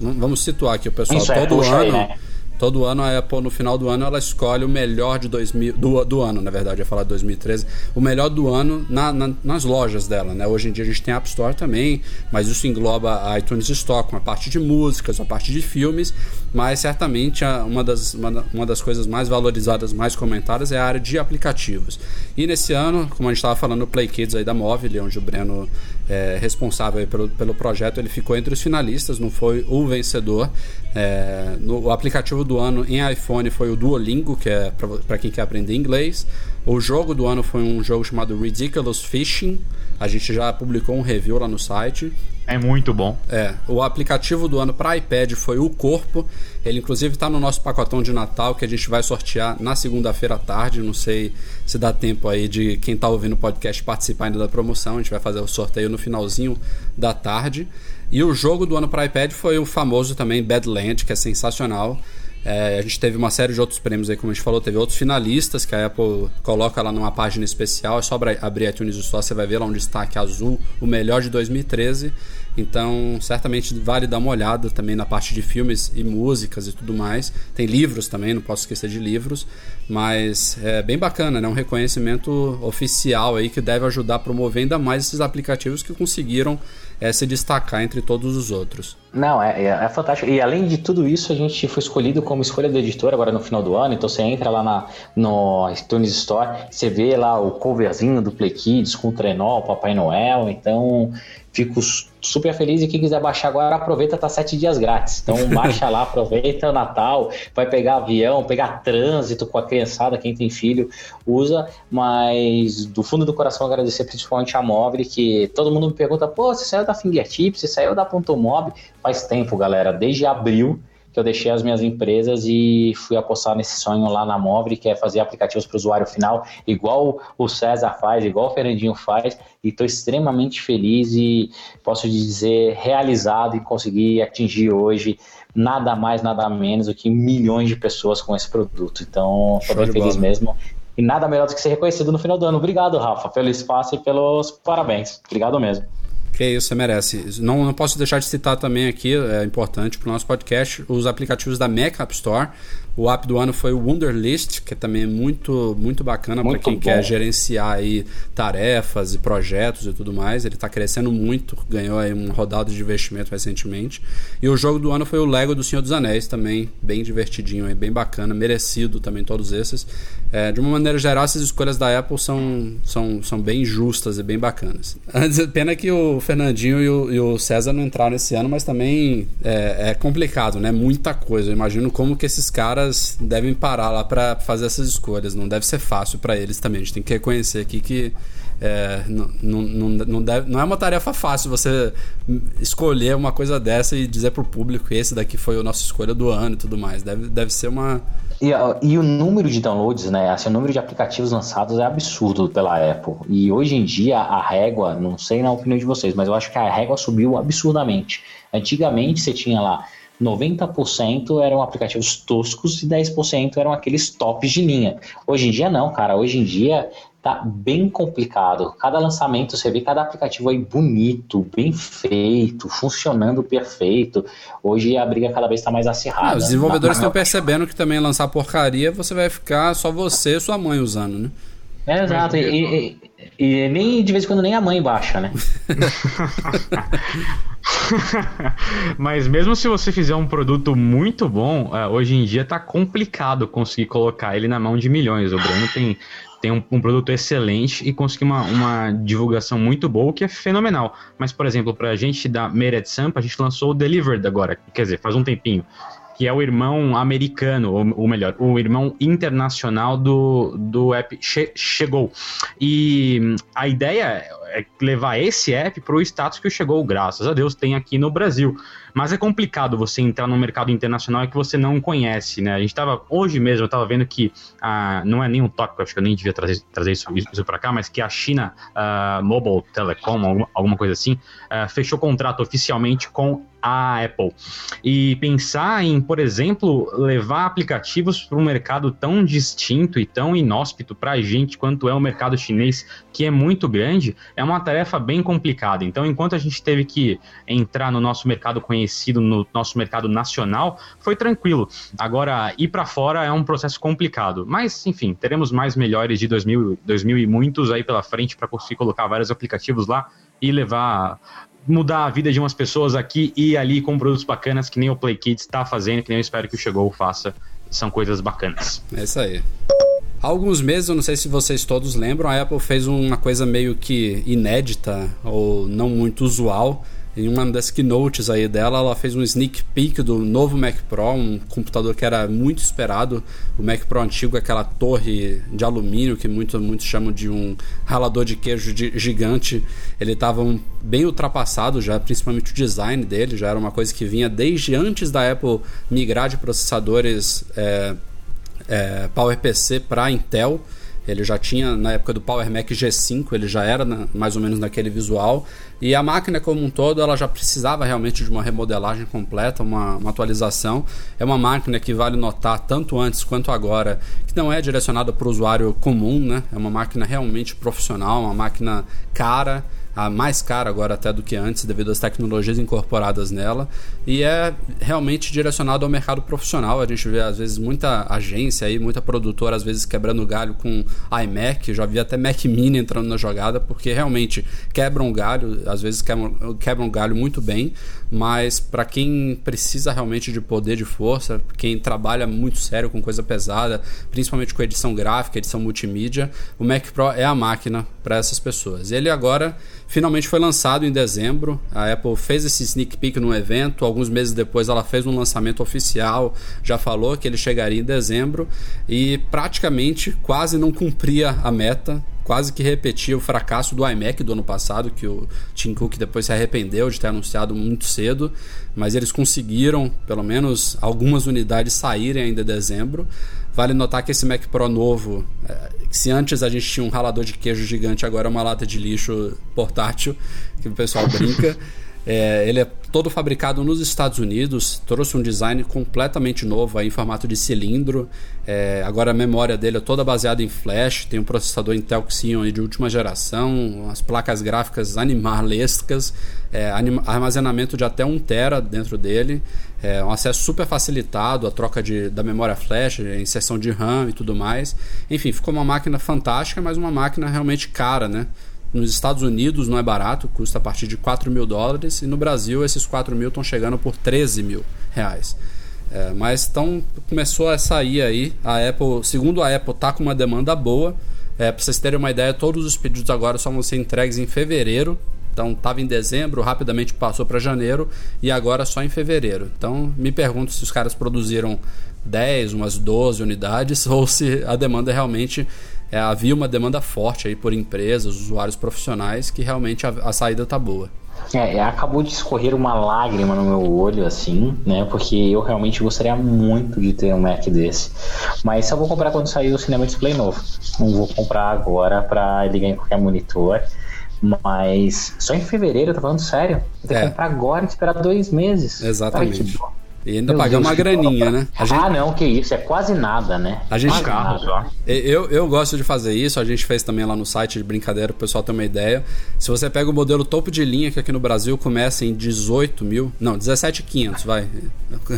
Vamos situar aqui o pessoal. Isso, é, todo é, ano, aí, né? Todo ano a Apple, no final do ano, ela escolhe o melhor de 2000, do, do ano, na verdade, ia falar 2013, o melhor do ano na, na, nas lojas dela, né? Hoje em dia a gente tem a App Store também, mas isso engloba a iTunes Store, com a parte de músicas, a parte de filmes, mas certamente uma das, uma, uma das coisas mais valorizadas, mais comentadas é a área de aplicativos. E nesse ano, como a gente estava falando, o Play Kids aí da Móvel, onde o Breno é responsável pelo, pelo projeto, ele ficou entre os finalistas, não foi o vencedor. É, no, o aplicativo do ano em iPhone foi o Duolingo, que é para quem quer aprender inglês. O jogo do ano foi um jogo chamado Ridiculous Fishing. A gente já publicou um review lá no site. É muito bom. É. O aplicativo do ano para iPad foi o Corpo. Ele, inclusive, está no nosso pacotão de Natal que a gente vai sortear na segunda-feira à tarde. Não sei se dá tempo aí de quem está ouvindo o podcast participar ainda da promoção. A gente vai fazer o sorteio no finalzinho da tarde. E o jogo do ano para iPad foi o famoso também Badland, que é sensacional. É, a gente teve uma série de outros prêmios aí, como a gente falou, teve outros finalistas que a Apple coloca lá numa página especial. É só abrir a iTunes Store, você vai ver lá um destaque azul, o melhor de 2013. Então, certamente vale dar uma olhada também na parte de filmes e músicas e tudo mais. Tem livros também, não posso esquecer de livros. Mas é bem bacana, né? Um reconhecimento oficial aí que deve ajudar a promover ainda mais esses aplicativos que conseguiram é se destacar entre todos os outros. Não, é, é, é, fantástico. E além de tudo isso, a gente foi escolhido como escolha do editor agora no final do ano. Então você entra lá na, no iTunes Store, você vê lá o coverzinho do Play Kids com o trenó, o Papai Noel. Então fico super feliz e quem quiser baixar agora aproveita, tá sete dias grátis. Então [LAUGHS] baixa lá, aproveita o Natal, vai pegar avião, pegar trânsito com a criançada, quem tem filho usa, mas do fundo do coração agradecer principalmente a Móvel, que todo mundo me pergunta, pô, você saiu da Fingertip, você saiu da Ponto Mob, faz tempo, galera, desde abril que eu deixei as minhas empresas e fui apostar nesse sonho lá na Móvel, que é fazer aplicativos para o usuário final, igual o César faz, igual o Fernandinho faz, e estou extremamente feliz e posso dizer realizado em conseguir atingir hoje nada mais, nada menos do que milhões de pessoas com esse produto. Então, estou bem feliz bola. mesmo. E nada melhor do que ser reconhecido no final do ano. Obrigado, Rafa, pelo espaço e pelos parabéns. Obrigado mesmo. Que isso, você merece. Não, não posso deixar de citar também aqui, é importante para o nosso podcast, os aplicativos da Mac App Store. O app do ano foi o Wunderlist, que também é muito, muito bacana para quem bom. quer gerenciar aí tarefas e projetos e tudo mais. Ele está crescendo muito, ganhou aí um rodado de investimento recentemente. E o jogo do ano foi o Lego do Senhor dos Anéis, também bem divertidinho, bem bacana, merecido também todos esses. É, de uma maneira geral, essas escolhas da Apple são, são, são bem justas e bem bacanas. Pena que o Fernandinho e o, e o César não entraram esse ano, mas também é, é complicado, né? Muita coisa. Eu imagino como que esses caras caras devem parar lá para fazer essas escolhas. Não deve ser fácil para eles também. A gente tem que reconhecer aqui que é, não, não, não, deve, não é uma tarefa fácil você escolher uma coisa dessa e dizer para o público esse daqui foi a nossa escolha do ano e tudo mais. Deve, deve ser uma. E, e o número de downloads, né? Assim, o número de aplicativos lançados é absurdo pela Apple. E hoje em dia a régua, não sei na opinião de vocês, mas eu acho que a régua subiu absurdamente. Antigamente você tinha lá 90% eram aplicativos toscos e 10% eram aqueles tops de linha. Hoje em dia não, cara. Hoje em dia tá bem complicado. Cada lançamento você vê cada aplicativo aí bonito, bem feito, funcionando perfeito. Hoje a briga cada vez está mais acirrada. Ah, os desenvolvedores estão percebendo que também lançar porcaria você vai ficar só você e sua mãe usando, né? É, exato. E, e, e, nem de vez em quando nem a mãe baixa, né? [LAUGHS] Mas mesmo se você fizer um produto muito bom, uh, hoje em dia tá complicado conseguir colocar ele na mão de milhões. O Bruno tem, tem um, um produto excelente e conseguir uma, uma divulgação muito boa, que é fenomenal. Mas, por exemplo, pra gente da Mered Sampa, a gente lançou o Delivered agora, quer dizer, faz um tempinho que é o irmão americano, ou, ou melhor, o irmão internacional do, do app che Chegou. E a ideia levar esse app para o status que Chegou, graças a Deus, tem aqui no Brasil. Mas é complicado você entrar no mercado internacional que você não conhece, né? A gente estava, hoje mesmo, eu estava vendo que, ah, não é nenhum tópico, acho que eu nem devia trazer, trazer isso, isso para cá, mas que a China uh, Mobile Telecom, alguma, alguma coisa assim, uh, fechou contrato oficialmente com a Apple. E pensar em, por exemplo, levar aplicativos para um mercado tão distinto e tão inóspito para a gente quanto é o mercado chinês, que é muito grande, é uma tarefa bem complicada. Então, enquanto a gente teve que entrar no nosso mercado conhecido, no nosso mercado nacional, foi tranquilo. Agora, ir para fora é um processo complicado. Mas, enfim, teremos mais melhores de 2000, 2000 e muitos aí pela frente para conseguir colocar vários aplicativos lá e levar mudar a vida de umas pessoas aqui e ali com produtos bacanas que nem o Play Kids está fazendo, que nem eu espero que o Chegou faça. São coisas bacanas. É isso aí. Há alguns meses, eu não sei se vocês todos lembram, a Apple fez uma coisa meio que inédita ou não muito usual em uma das keynotes aí dela, ela fez um sneak peek do novo Mac Pro, um computador que era muito esperado. O Mac Pro antigo, aquela torre de alumínio que muitos muito chamam de um ralador de queijo de, gigante. Ele estava um, bem ultrapassado já, principalmente o design dele, já era uma coisa que vinha desde antes da Apple migrar de processadores é, é, PowerPC para Intel. Ele já tinha, na época do Power Mac G5, ele já era na, mais ou menos naquele visual. E a máquina como um todo, ela já precisava realmente de uma remodelagem completa, uma, uma atualização. É uma máquina que vale notar, tanto antes quanto agora, que não é direcionada para o usuário comum, né? É uma máquina realmente profissional, uma máquina cara, a mais cara agora até do que antes, devido às tecnologias incorporadas nela, e é realmente direcionado ao mercado profissional. A gente vê às vezes muita agência aí, muita produtora às vezes quebrando galho com iMac, já vi até Mac Mini entrando na jogada, porque realmente quebram galho, às vezes quebram, quebram galho muito bem, mas para quem precisa realmente de poder de força, quem trabalha muito sério com coisa pesada, principalmente com edição gráfica, edição multimídia, o Mac Pro é a máquina para essas pessoas. Ele agora finalmente foi lançado em dezembro. A Apple fez esse sneak peek no evento. Alguns meses depois, ela fez um lançamento oficial. Já falou que ele chegaria em dezembro e praticamente quase não cumpria a meta. Quase que repetia o fracasso do iMac do ano passado, que o Tim Cook depois se arrependeu de ter anunciado muito cedo, mas eles conseguiram, pelo menos, algumas unidades saírem ainda em dezembro. Vale notar que esse Mac Pro novo, é, se antes a gente tinha um ralador de queijo gigante, agora é uma lata de lixo portátil, que o pessoal brinca. [LAUGHS] É, ele é todo fabricado nos Estados Unidos, trouxe um design completamente novo aí, em formato de cilindro. É, agora a memória dele é toda baseada em flash, tem um processador Intel Xeon de última geração, as placas gráficas animalescas, é, armazenamento de até 1 tera dentro dele, é, um acesso super facilitado, a troca de, da memória flash, inserção de RAM e tudo mais. Enfim, ficou uma máquina fantástica, mas uma máquina realmente cara, né? Nos Estados Unidos não é barato, custa a partir de 4 mil dólares, e no Brasil esses 4 mil estão chegando por 13 mil reais. É, mas então começou a sair aí. A Apple, segundo a Apple, tá com uma demanda boa. É, para vocês terem uma ideia, todos os pedidos agora só vão ser entregues em fevereiro. Então estava em dezembro, rapidamente passou para janeiro e agora só em fevereiro. Então me pergunto se os caras produziram 10, umas 12 unidades [LAUGHS] ou se a demanda realmente é, havia uma demanda forte aí por empresas, usuários profissionais, que realmente a, a saída está boa. É, acabou de escorrer uma lágrima no meu olho, assim, né? Porque eu realmente gostaria muito de ter um Mac desse. Mas só vou comprar quando sair o Cinema Display novo. Não vou comprar agora para ligar em qualquer monitor. Mas só em fevereiro, tá falando sério? Vou ter é. que comprar agora e esperar dois meses. Exatamente. Ai, e ainda pagar uma graninha, né? A gente... Ah, não, que isso, é quase nada, né? A gente carro só. Eu, eu gosto de fazer isso, a gente fez também lá no site de brincadeira, o pessoal tem uma ideia. Se você pega o modelo topo de linha, que aqui no Brasil começa em 18 mil, não, 17,500, vai,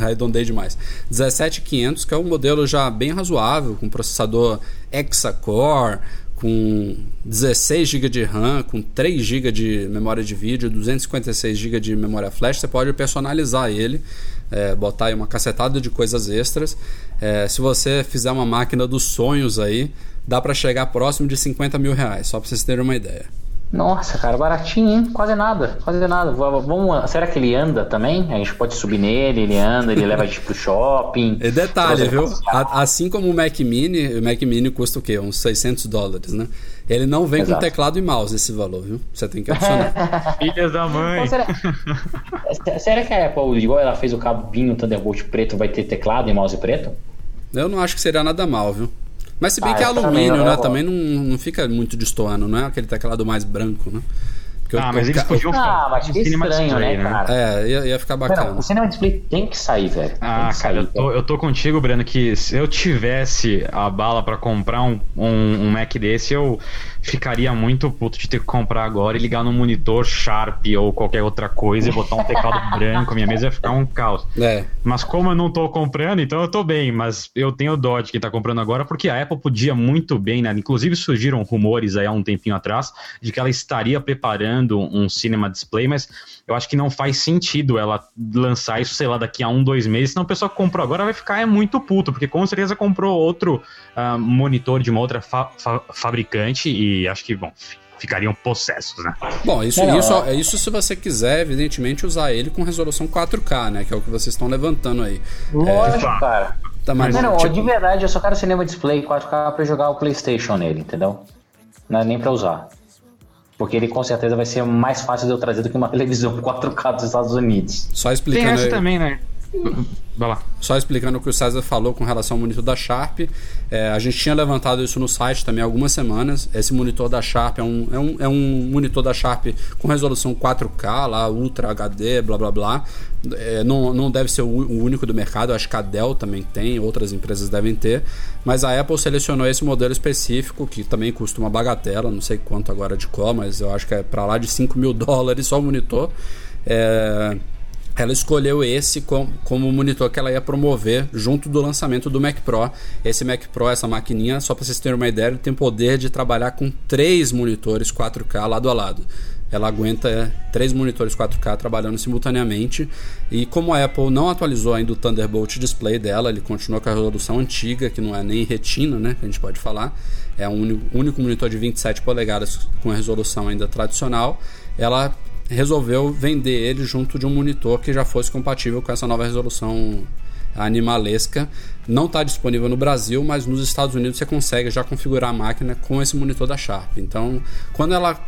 arredondei demais. 17,500, que é um modelo já bem razoável, com processador hexa-core, com 16 GB de RAM, com 3 GB de memória de vídeo, 256 GB de memória flash, você pode personalizar ele, é, botar aí uma cacetada de coisas extras. É, se você fizer uma máquina dos sonhos aí, dá para chegar próximo de 50 mil reais, só para vocês terem uma ideia. Nossa, cara, baratinho, hein? Quase nada, quase nada. Vamos, será que ele anda também? A gente pode subir nele, ele anda, ele leva a gente pro shopping. [LAUGHS] E detalhe, viu? Assim como o Mac Mini, o Mac Mini custa o quê? Uns 600 dólares, né? Ele não vem Exato. com teclado e mouse esse valor, viu? Você tem que adicionar. [LAUGHS] Filhas da mãe. será, [LAUGHS] será que a Apple, igual ela fez o cabinho Thunderbolt preto, vai ter teclado e mouse preto? Eu não acho que seria nada mal, viu? Mas se bem ah, que é alumínio, também, né? Também não, não fica muito destoando, não é aquele teclado mais branco, né? Porque ah, mas eles podiam Ah, mas que estranho, display, né, né, cara? É, ia, ia ficar bacana. Não, o Cinema Display tem que sair, velho. Ah, cara, eu, tô, eu tô contigo, Breno, que se eu tivesse a bala para comprar um, um, um Mac desse, eu ficaria muito puto de ter que comprar agora e ligar no monitor Sharp ou qualquer outra coisa e botar um teclado [LAUGHS] branco. Minha mesa ia ficar um caos. É. Mas como eu não tô comprando, então eu tô bem. Mas eu tenho dó de quem tá comprando agora, porque a Apple podia muito bem, né? Inclusive surgiram rumores aí há um tempinho atrás de que ela estaria preparando um Cinema Display, mas eu acho que não faz sentido ela lançar isso, sei lá, daqui a um, dois meses, senão o pessoal que comprou agora vai ficar é muito puto, porque com certeza comprou outro uh, monitor de uma outra fa fa fabricante e acho que, bom, ficariam possessos, né? Bom, isso, não, isso, é isso se você quiser, evidentemente, usar ele com resolução 4K, né? Que é o que vocês estão levantando aí. Lógico, é... cara. Tá, mas, não, não, tipo... de verdade, eu só quero cinema display 4K pra jogar o Playstation nele, entendeu? Não é nem pra usar. Porque ele com certeza vai ser mais fácil de eu trazer do que uma televisão [LAUGHS] 4K dos Estados Unidos. Só explicando. Tem essa aí... também, né? Vai lá. Só explicando o que o César falou com relação ao monitor da Sharp. É, a gente tinha levantado isso no site também há algumas semanas. Esse monitor da Sharp é um, é um, é um monitor da Sharp com resolução 4K, lá, Ultra HD, blá blá blá. É, não, não deve ser o único do mercado, acho que a Dell também tem, outras empresas devem ter. Mas a Apple selecionou esse modelo específico, que também custa uma bagatela, não sei quanto agora de qual, mas eu acho que é para lá de 5 mil [LAUGHS] dólares só o monitor. É ela escolheu esse como, como monitor que ela ia promover junto do lançamento do Mac Pro. Esse Mac Pro, essa maquininha, só para vocês terem uma ideia, ele tem poder de trabalhar com três monitores 4K lado a lado. Ela aguenta é, três monitores 4K trabalhando simultaneamente. E como a Apple não atualizou ainda o Thunderbolt Display dela, ele continua com a resolução antiga, que não é nem retina, né? Que a gente pode falar. É um único monitor de 27 polegadas com a resolução ainda tradicional. Ela resolveu vender ele junto de um monitor que já fosse compatível com essa nova resolução animalesca. Não está disponível no Brasil, mas nos Estados Unidos você consegue já configurar a máquina com esse monitor da Sharp. Então, quando ela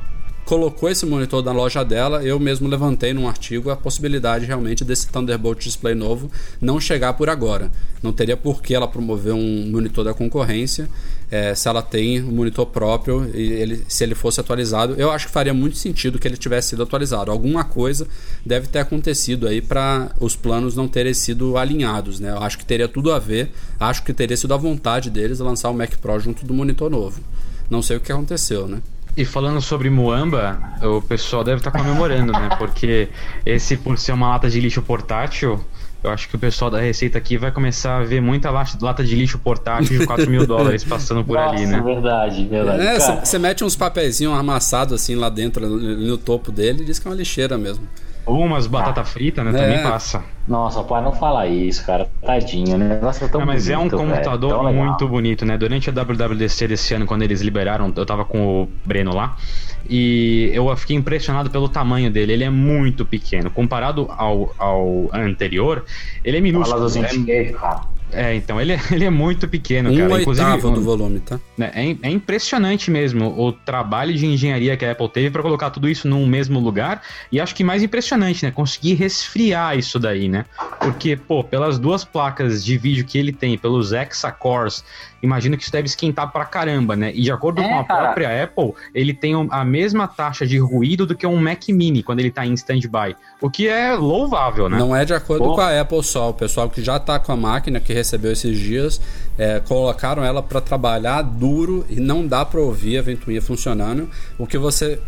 colocou esse monitor na loja dela, eu mesmo levantei num artigo a possibilidade realmente desse Thunderbolt Display novo não chegar por agora. Não teria por que ela promover um monitor da concorrência é, se ela tem um monitor próprio e ele, se ele fosse atualizado. Eu acho que faria muito sentido que ele tivesse sido atualizado. Alguma coisa deve ter acontecido aí para os planos não terem sido alinhados. Né? Eu acho que teria tudo a ver, acho que teria sido a vontade deles lançar o Mac Pro junto do monitor novo. Não sei o que aconteceu, né? E falando sobre Muamba, o pessoal deve estar tá comemorando, né? Porque esse, por ser uma lata de lixo portátil, eu acho que o pessoal da Receita aqui vai começar a ver muita lata de lixo portátil de 4 mil [LAUGHS] dólares passando por Nossa, ali, né? verdade, verdade. É, você mete uns papeizinhos amassados assim lá dentro, no topo dele, e diz que é uma lixeira mesmo. Ou umas batata ah, frita, né? É. Também passa. Nossa, pode não falar isso, cara. Tadinho, né? Nossa, é tão Mas bonito, é um computador muito bonito, né? Durante a WWDC desse ano, quando eles liberaram, eu tava com o Breno lá. E eu fiquei impressionado pelo tamanho dele. Ele é muito pequeno. Comparado ao, ao anterior, ele é minúsculo. Fala dos é, cara. É, então, ele, é, [LAUGHS] ele é muito pequeno, um cara. Inclusive, do volume, tá? Né, é, é, impressionante mesmo o trabalho de engenharia que a Apple teve para colocar tudo isso num mesmo lugar. E acho que mais impressionante, né? Conseguir resfriar isso daí, né? Porque, pô, pelas duas placas de vídeo que ele tem, pelos Hexa-cores, imagino que isso deve esquentar pra caramba, né? E de acordo é, com a cara. própria Apple, ele tem a mesma taxa de ruído do que um Mac Mini quando ele tá em standby. O que é louvável, né? Não é de acordo pô. com a Apple só. O pessoal que já tá com a máquina, que recebeu esses dias, é, colocaram ela para trabalhar duro e não dá para ouvir a ventoinha funcionando. O que você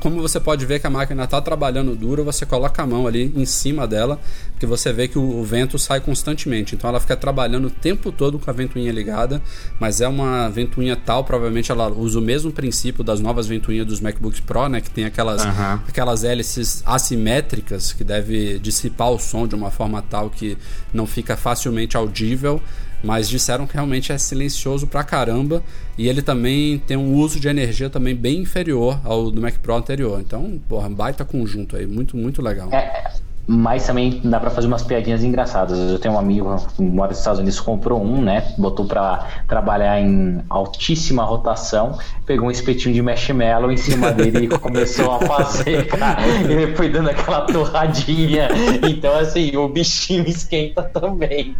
como você pode ver que a máquina está trabalhando duro, você coloca a mão ali em cima dela, que você vê que o, vento sai constantemente. Então ela fica trabalhando o tempo todo com a ventoinha ligada, mas é uma ventoinha tal, provavelmente ela usa o mesmo princípio das novas ventoinhas dos MacBooks Pro, né, que tem aquelas uhum. aquelas hélices assimétricas que deve dissipar o som de uma forma tal que não fica facilmente audível mas disseram que realmente é silencioso pra caramba e ele também tem um uso de energia também bem inferior ao do Mac Pro anterior. Então, porra, baita conjunto aí, muito, muito legal. É, mas também dá para fazer umas piadinhas engraçadas. Eu tenho um amigo que mora nos Estados Unidos, comprou um, né? Botou para trabalhar em altíssima rotação, pegou um espetinho de marshmallow em cima dele e começou a fazer, [LAUGHS] cara. Ele foi dando aquela torradinha. Então, assim, o bichinho esquenta também.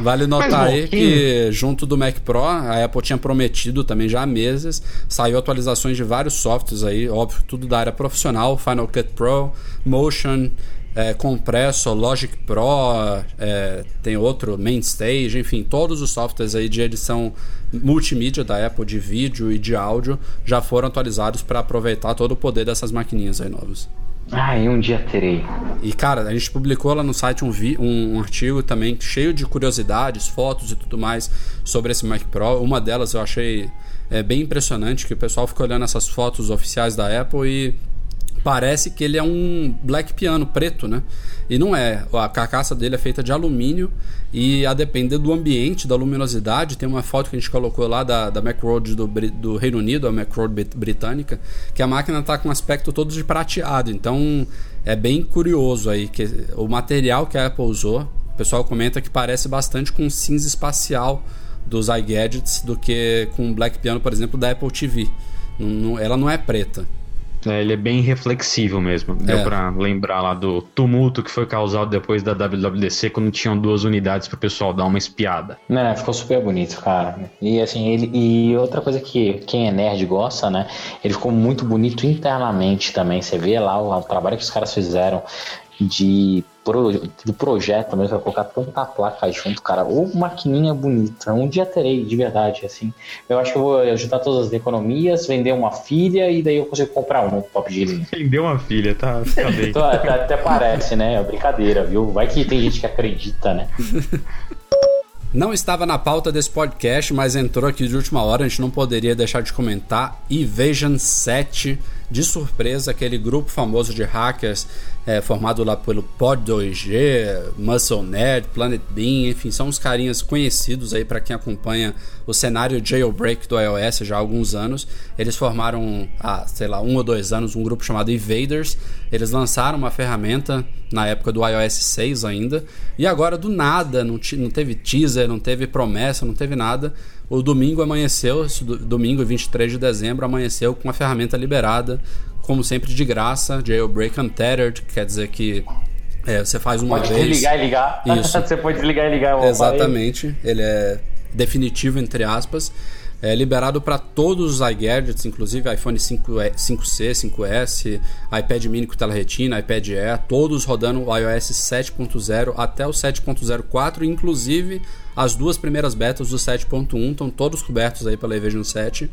Vale notar aí que junto do Mac Pro, a Apple tinha prometido também já há meses, saiu atualizações de vários softwares aí, óbvio, tudo da área profissional, Final Cut Pro, Motion, é, Compressor, Logic Pro, é, tem outro, Mainstage, enfim, todos os softwares aí de edição multimídia da Apple, de vídeo e de áudio, já foram atualizados para aproveitar todo o poder dessas maquininhas aí novas. Ai, um dia terei. E cara, a gente publicou lá no site um, vi, um, um, artigo também cheio de curiosidades, fotos e tudo mais sobre esse Mac Pro. Uma delas eu achei é, bem impressionante, que o pessoal ficou olhando essas fotos oficiais da Apple e parece que ele é um black piano preto, né? E não é. A carcaça dele é feita de alumínio e a depender do ambiente, da luminosidade, tem uma foto que a gente colocou lá da, da do, do Reino Unido, a Macroad britânica, que a máquina está com um aspecto todo de prateado. Então é bem curioso aí que o material que a Apple usou, o pessoal comenta que parece bastante com cinza espacial dos iGadgets do que com o Black Piano, por exemplo, da Apple TV. Não, não, ela não é preta. É, ele é bem reflexivo mesmo. Deu é. pra lembrar lá do tumulto que foi causado depois da WWDC, quando tinham duas unidades pro pessoal dar uma espiada. Não, ficou super bonito, cara. E assim, ele. E outra coisa que quem é nerd gosta, né? Ele ficou muito bonito internamente também. Você vê lá o, o trabalho que os caras fizeram de pro, do projeto mesmo, vai colocar tanta placa junto, cara. Ou maquininha bonita. Um dia terei, de verdade, assim. Eu acho que eu vou ajudar todas as economias, vender uma filha e daí eu consigo comprar um top de linha. Vender uma filha, tá? Fica bem. Então, até, até parece, né? É brincadeira, viu? Vai que tem gente que acredita, né? [LAUGHS] Não estava na pauta desse podcast, mas entrou aqui de última hora, a gente não poderia deixar de comentar. Evasion 7 de surpresa aquele grupo famoso de hackers é, formado lá pelo Pod2G, Muscle Nerd, Planet Bean, enfim, são uns carinhas conhecidos aí para quem acompanha o cenário jailbreak do iOS já há alguns anos. Eles formaram há, sei lá, um ou dois anos um grupo chamado Invaders. Eles lançaram uma ferramenta na época do iOS 6 ainda, e agora do nada, não, não teve teaser, não teve promessa, não teve nada o domingo amanheceu, domingo 23 de dezembro, amanheceu com a ferramenta liberada, como sempre de graça, Jailbreak Untethered, que quer dizer que é, você faz uma pode vez. Pode desligar e ligar. Isso. [LAUGHS] você pode desligar e ligar. Exatamente. Ele é definitivo, entre aspas. É liberado para todos os iGadgets, inclusive iPhone 5, 5C, 5S, iPad mini com tela retina, iPad Air, todos rodando o iOS 7.0 até o 7.04, inclusive as duas primeiras betas do 7.1 estão todos cobertos aí pela Evasion 7.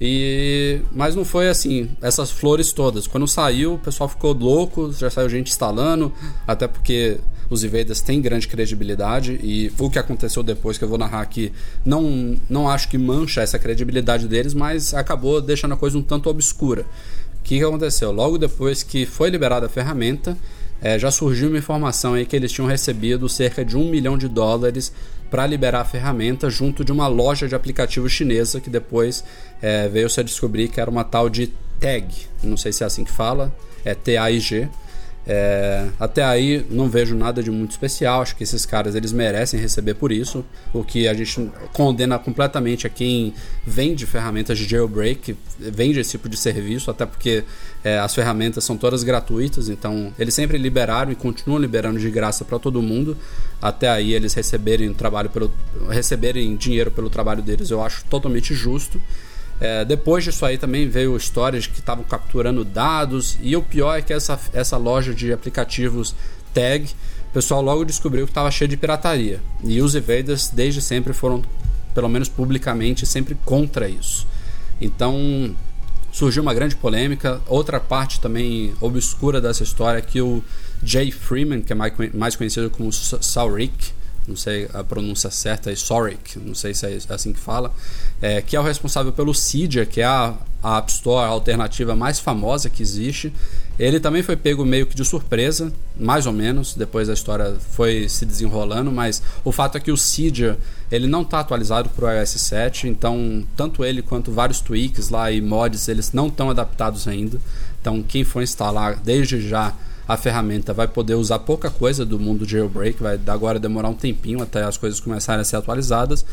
E mas não foi assim, essas flores todas. Quando saiu, o pessoal ficou louco, já saiu gente instalando, até porque os Invaders têm grande credibilidade e o que aconteceu depois que eu vou narrar aqui, não não acho que mancha essa credibilidade deles, mas acabou deixando a coisa um tanto obscura. O que, que aconteceu? Logo depois que foi liberada a ferramenta, é, já surgiu uma informação aí que eles tinham recebido cerca de um milhão de dólares para liberar a ferramenta junto de uma loja de aplicativos chinesa que depois é, veio-se a descobrir que era uma tal de Tag, não sei se é assim que fala, é T-A-I-G. É, até aí não vejo nada de muito especial, acho que esses caras eles merecem receber por isso, o que a gente condena completamente a quem vende ferramentas de jailbreak, vende esse tipo de serviço, até porque é, as ferramentas são todas gratuitas, então eles sempre liberaram e continuam liberando de graça para todo mundo, até aí eles receberem trabalho pelo receberem dinheiro pelo trabalho deles, eu acho totalmente justo. É, depois disso aí também veio histórias que estavam capturando dados e o pior é que essa, essa loja de aplicativos Tag, o pessoal logo descobriu que estava cheio de pirataria e os evaders desde sempre foram, pelo menos publicamente, sempre contra isso. Então surgiu uma grande polêmica. Outra parte também obscura dessa história é que o Jay Freeman, que é mais conhecido como Sauric, não sei a pronúncia certa, é Soric, não sei se é assim que fala, é, que é o responsável pelo Cydia, que é a, a App Store alternativa mais famosa que existe. Ele também foi pego meio que de surpresa, mais ou menos, depois a história foi se desenrolando, mas o fato é que o Cydia ele não está atualizado para o iOS 7, então tanto ele quanto vários tweaks lá e mods, eles não estão adaptados ainda. Então quem for instalar desde já a ferramenta vai poder usar pouca coisa do mundo jailbreak, vai agora demorar um tempinho até as coisas começarem a ser atualizadas.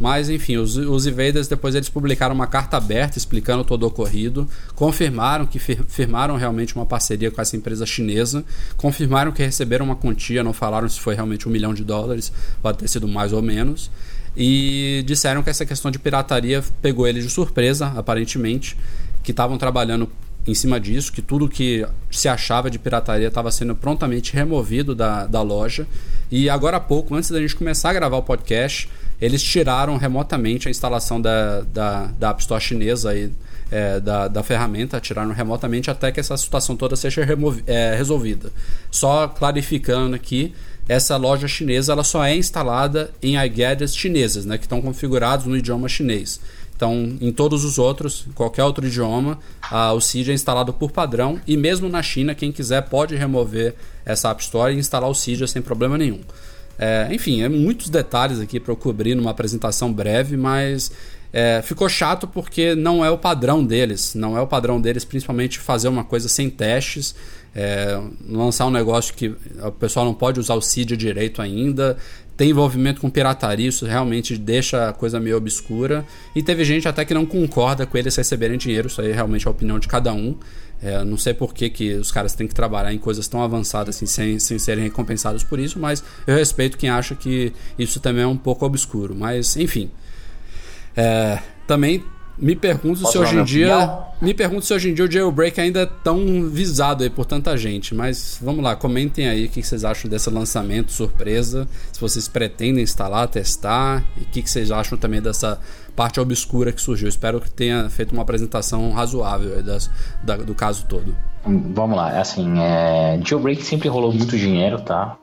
Mas enfim, os, os invaders depois eles publicaram uma carta aberta explicando todo o ocorrido, confirmaram que fir, firmaram realmente uma parceria com essa empresa chinesa, confirmaram que receberam uma quantia, não falaram se foi realmente um milhão de dólares, pode ter sido mais ou menos, e disseram que essa questão de pirataria pegou eles de surpresa, aparentemente, que estavam trabalhando em cima disso, que tudo que se achava de pirataria estava sendo prontamente removido da, da loja. E agora há pouco, antes da gente começar a gravar o podcast, eles tiraram remotamente a instalação da, da, da App Store chinesa aí, é, da, da ferramenta, tiraram remotamente até que essa situação toda seja é, resolvida. Só clarificando aqui, essa loja chinesa ela só é instalada em iGadgets chinesas, né, que estão configurados no idioma chinês. Então, em todos os outros, qualquer outro idioma, o Cydia é instalado por padrão e mesmo na China, quem quiser pode remover essa App Store e instalar o Cydia sem problema nenhum. É, enfim, é muitos detalhes aqui para eu cobrir numa apresentação breve, mas é, ficou chato porque não é o padrão deles. Não é o padrão deles, principalmente fazer uma coisa sem testes, é, lançar um negócio que o pessoal não pode usar o Cydia direito ainda, tem envolvimento com pirataria, isso realmente deixa a coisa meio obscura. E teve gente até que não concorda com eles receberem dinheiro, isso aí realmente é a opinião de cada um. É, não sei por que, que os caras têm que trabalhar em coisas tão avançadas assim, sem, sem serem recompensados por isso, mas eu respeito quem acha que isso também é um pouco obscuro. Mas, enfim. É, também me pergunto Posso se hoje em dia. Me pergunto se hoje em dia o jailbreak ainda é tão visado aí por tanta gente. Mas vamos lá, comentem aí o que vocês acham desse lançamento surpresa. Se vocês pretendem instalar, testar. E o que vocês acham também dessa parte obscura que surgiu. Espero que tenha feito uma apresentação razoável das, da, do caso todo. Vamos lá, assim, é... jailbreak sempre rolou muito dinheiro, tá?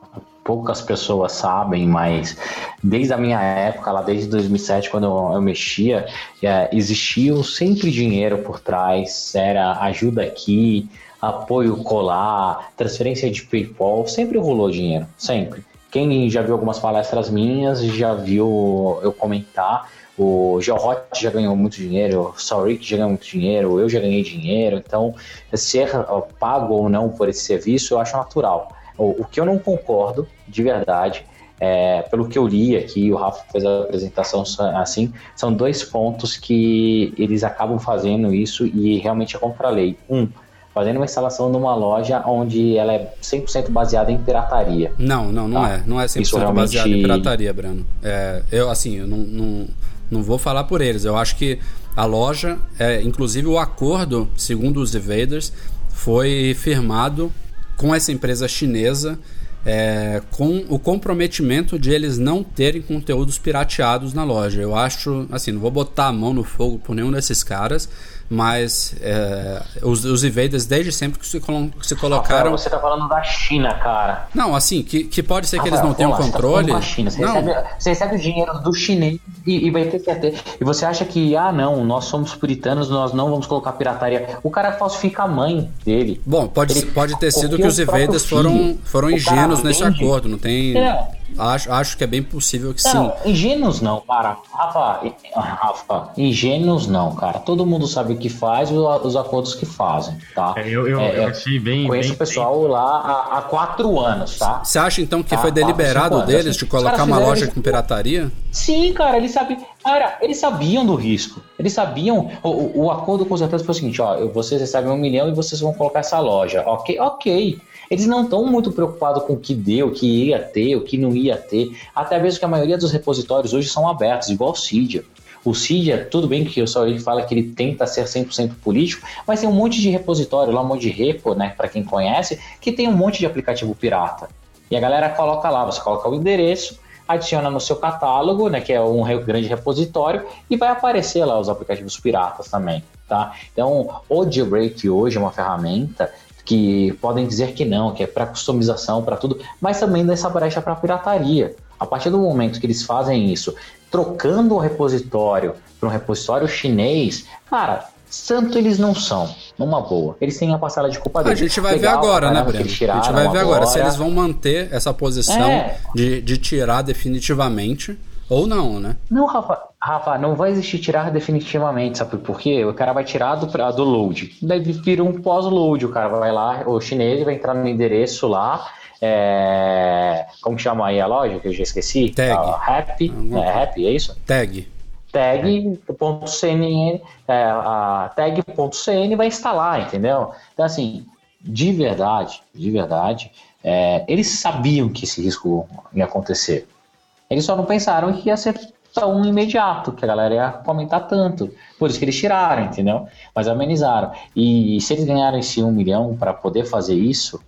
Poucas pessoas sabem, mas desde a minha época, lá desde 2007, quando eu, eu mexia, é, existia sempre dinheiro por trás, era ajuda aqui, apoio colar, transferência de PayPal, sempre rolou dinheiro, sempre. Quem já viu algumas palestras minhas já viu eu comentar. O Geohot já ganhou muito dinheiro, o Sauric já ganhou muito dinheiro, eu já ganhei dinheiro. Então, ser pago ou não por esse serviço eu acho natural. O, o que eu não concordo, de verdade, é, pelo que eu li aqui, o Rafa fez a apresentação assim, são dois pontos que eles acabam fazendo isso e realmente é contra a lei. Um, fazendo uma instalação numa loja onde ela é 100% baseada em pirataria. Não, não, não tá? é. Não é 100% Isso realmente... baseado em pirataria, Breno. É, eu, assim, eu não, não, não vou falar por eles. Eu acho que a loja, é, inclusive o acordo, segundo os invaders, foi firmado com essa empresa chinesa é, com o comprometimento de eles não terem conteúdos pirateados na loja. Eu acho, assim, não vou botar a mão no fogo por nenhum desses caras, mas é, os, os invaders desde sempre que se, se colocaram. Rafael, você tá falando da China, cara. Não, assim, que, que pode ser que eles não tenham lá, controle. Você, tá China. Você, recebe, você, recebe, o dinheiro do chinês e, e, vai ter que ter. E você acha que, ah, não, nós somos puritanos, nós não vamos colocar pirataria. O cara falsifica a mãe dele. Bom, pode, pode ter sido que os invaders foram, foram ingênuos nesse acordo, não tem. É. Acho, acho que é bem possível que não, sim. Ingênuos não, cara. Rafa, Rafa, ingênuos não, cara. Todo mundo sabe o que faz os acordos que fazem, tá? É, eu, eu, é, eu achei bem. Conheço bem, o pessoal bem... lá há, há, quatro anos, tá? Você acha então que tá, foi deliberado deles assim, de colocar uma loja com pirataria? Sim, cara, eles sabem. Cara, eles sabiam do risco. Eles sabiam. O, o acordo com os atletas foi o seguinte: ó, vocês recebem um milhão e vocês vão colocar essa loja. Ok, ok. Eles não estão muito preocupados com o que deu, o que ia ter, o que não ia ter. Até mesmo que a maioria dos repositórios hoje são abertos, igual o Cydia. O Cydia, tudo bem que o só ele fala que ele tenta ser 100% político, mas tem um monte de repositório lá, um monte de repo, né, para quem conhece, que tem um monte de aplicativo pirata. E a galera coloca lá, você coloca o endereço, adiciona no seu catálogo, né, que é um grande repositório, e vai aparecer lá os aplicativos piratas também, tá? Então, o Jailbreak hoje é uma ferramenta que podem dizer que não, que é para customização, para tudo, mas também dessa brecha para pirataria. A partir do momento que eles fazem isso, trocando o repositório para um repositório chinês, cara, santo eles não são, numa boa. Eles têm a parcela de culpa deles. A gente vai Legal, ver agora, né, Breno? A gente vai ver agora. agora se eles vão manter essa posição é. de, de tirar definitivamente ou não, né? Não, Rafa, Rafa, não vai existir tirar definitivamente, sabe por quê? O cara vai tirar do, do load. Daí vira um pós-load, o cara vai lá, o chinês vai entrar no endereço lá, é... como chama aí a loja que eu já esqueci? Tag. Uh, happy, é, happy, é isso? Tag. Tag.cn, é, a tag.cn vai instalar, entendeu? Então, assim, de verdade, de verdade, é, eles sabiam que esse risco ia acontecer. Eles só não pensaram que ia ser tão imediato, que a galera ia comentar tanto. Por isso que eles tiraram, entendeu? Mas amenizaram. E se eles ganharam esse um milhão para poder fazer isso,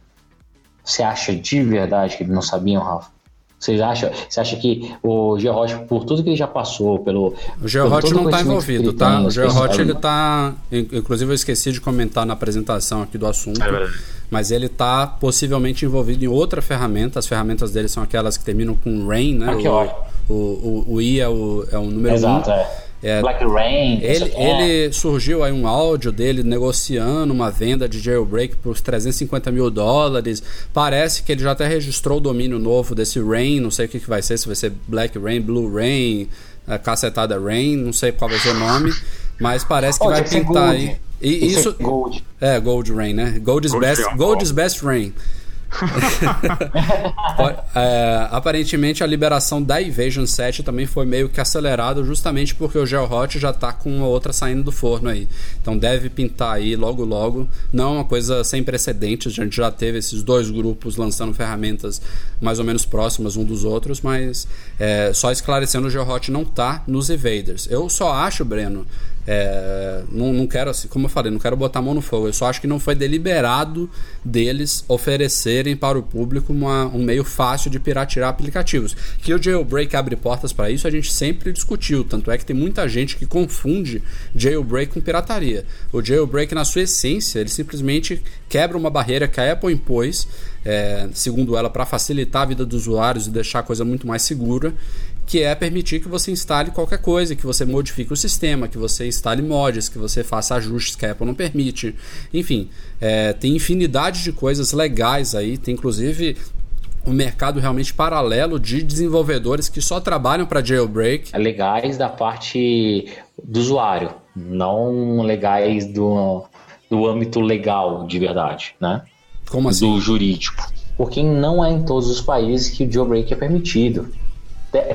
você acha de verdade que eles não sabiam, Rafa? Você acha, você acha que o George, por tudo que ele já passou, pelo. O George não está envolvido, tá? Tem, o George ele está. Inclusive, eu esqueci de comentar na apresentação aqui do assunto. É mas ele está possivelmente envolvido em outra ferramenta. As ferramentas dele são aquelas que terminam com Rain, né? Ah, o, o, o, o, I é o, é o número Exato, um. é. É, Black Rain. Ele, ele surgiu aí um áudio dele negociando uma venda de jailbreak por 350 mil dólares. Parece que ele já até registrou o domínio novo desse Rain. Não sei o que, que vai ser, se vai ser Black Rain, Blue Rain, cacetada Rain, não sei qual vai ser o nome. Mas parece que oh, vai pintar aí. E isso, Gold. É, Gold Rain, né? Gold is, Gold best, Gold is best Rain. [LAUGHS] é, aparentemente a liberação da Evasion 7 também foi meio que acelerada justamente porque o GeoHot já está com uma outra saindo do forno aí. Então deve pintar aí logo logo. Não é uma coisa sem precedentes, a gente já teve esses dois grupos lançando ferramentas mais ou menos próximas um dos outros, mas é, só esclarecendo o GeoHot não está nos Evaders. Eu só acho, Breno, é, não, não quero, assim, como eu falei, não quero botar a mão no fogo. Eu só acho que não foi deliberado deles oferecerem para o público uma, um meio fácil de piratear aplicativos. Que o jailbreak abre portas para isso, a gente sempre discutiu. Tanto é que tem muita gente que confunde jailbreak com pirataria. O jailbreak, na sua essência, ele simplesmente quebra uma barreira que a Apple impôs, é, segundo ela, para facilitar a vida dos usuários e deixar a coisa muito mais segura que é permitir que você instale qualquer coisa, que você modifique o sistema, que você instale mods, que você faça ajustes que a Apple não permite. Enfim, é, tem infinidade de coisas legais aí, tem inclusive um mercado realmente paralelo de desenvolvedores que só trabalham para jailbreak. É legais da parte do usuário, não legais do, do âmbito legal de verdade, né? Como assim? Do jurídico. porque não é em todos os países que o jailbreak é permitido.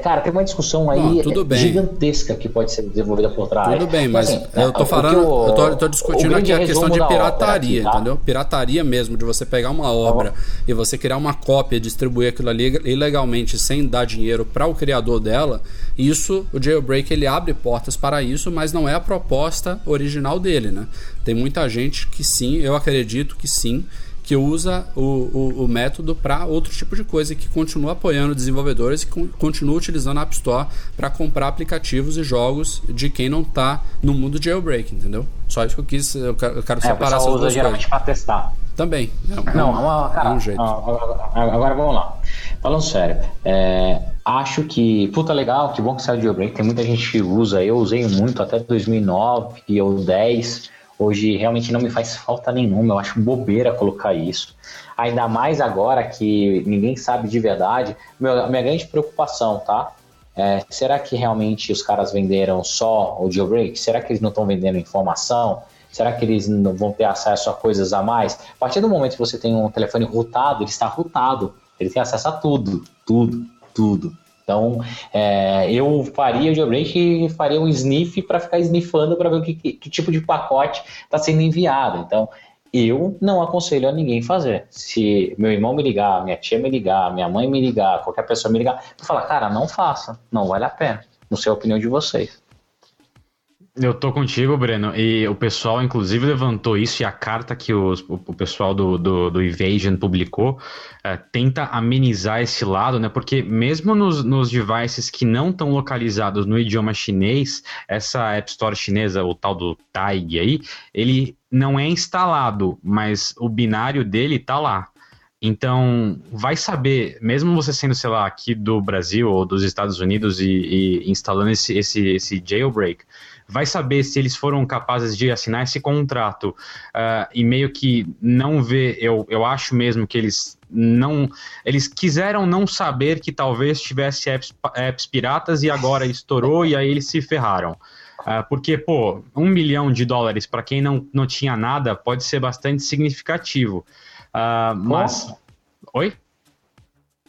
Cara, tem uma discussão aí Não, gigantesca que pode ser desenvolvida por trás. Tudo bem, mas assim, eu tô falando, eu, eu, tô, eu tô discutindo aqui a questão de pirataria, aqui, tá? entendeu? Pirataria mesmo, de você pegar uma obra tá e você criar uma cópia e distribuir aquilo ali ilegalmente sem dar dinheiro para o criador dela, isso, o jailbreak ele abre portas para isso, mas não é a proposta original dele, né? Tem muita gente que sim, eu acredito que sim, que usa o, o, o método para outro tipo de coisa e que continua apoiando desenvolvedores e continua utilizando a App Store para comprar aplicativos e jogos de quem não está no mundo jailbreak, entendeu? Só isso que eu quis, eu quero, eu quero é, separar essas duas geralmente para testar. Também. É um, não, uma, cara, é um jeito. Agora vamos lá. Falando sério, é, acho que, puta legal, que bom que saiu o jailbreak, tem muita gente que usa, eu usei muito até 2009 ou 10 Hoje realmente não me faz falta nenhuma, eu acho bobeira colocar isso. Ainda mais agora que ninguém sabe de verdade. Meu, minha grande preocupação, tá? É, será que realmente os caras venderam só o jailbreak? Será que eles não estão vendendo informação? Será que eles não vão ter acesso a coisas a mais? A partir do momento que você tem um telefone rootado, ele está rootado. Ele tem acesso a tudo, tudo, tudo. Então, é, eu faria o jailbreak e faria um sniff para ficar sniffando para ver que, que, que, tipo de pacote está sendo enviado. Então, eu não aconselho a ninguém fazer. Se meu irmão me ligar, minha tia me ligar, minha mãe me ligar, qualquer pessoa me ligar, eu falar, cara, não faça, não vale a pena. Não sei a opinião de vocês. Eu tô contigo, Breno, e o pessoal, inclusive, levantou isso e a carta que os, o, pessoal do, do, do Evasion publicou é, tenta amenizar esse lado, né? Porque mesmo nos, nos devices que não estão localizados no idioma chinês, essa App Store chinesa, o tal do Taig aí, ele não é instalado, mas o binário dele tá lá. Então, vai saber, mesmo você sendo, sei lá, aqui do Brasil ou dos Estados Unidos e, e instalando esse, esse, esse jailbreak, vai saber se eles foram capazes de assinar esse contrato uh, e meio que não ver, eu, eu acho mesmo que eles não, eles quiseram não saber que talvez tivesse apps, apps piratas e agora estourou e aí eles se ferraram. Uh, porque, pô, um milhão de dólares para quem não, não tinha nada pode ser bastante significativo. Uh, mas. Oi?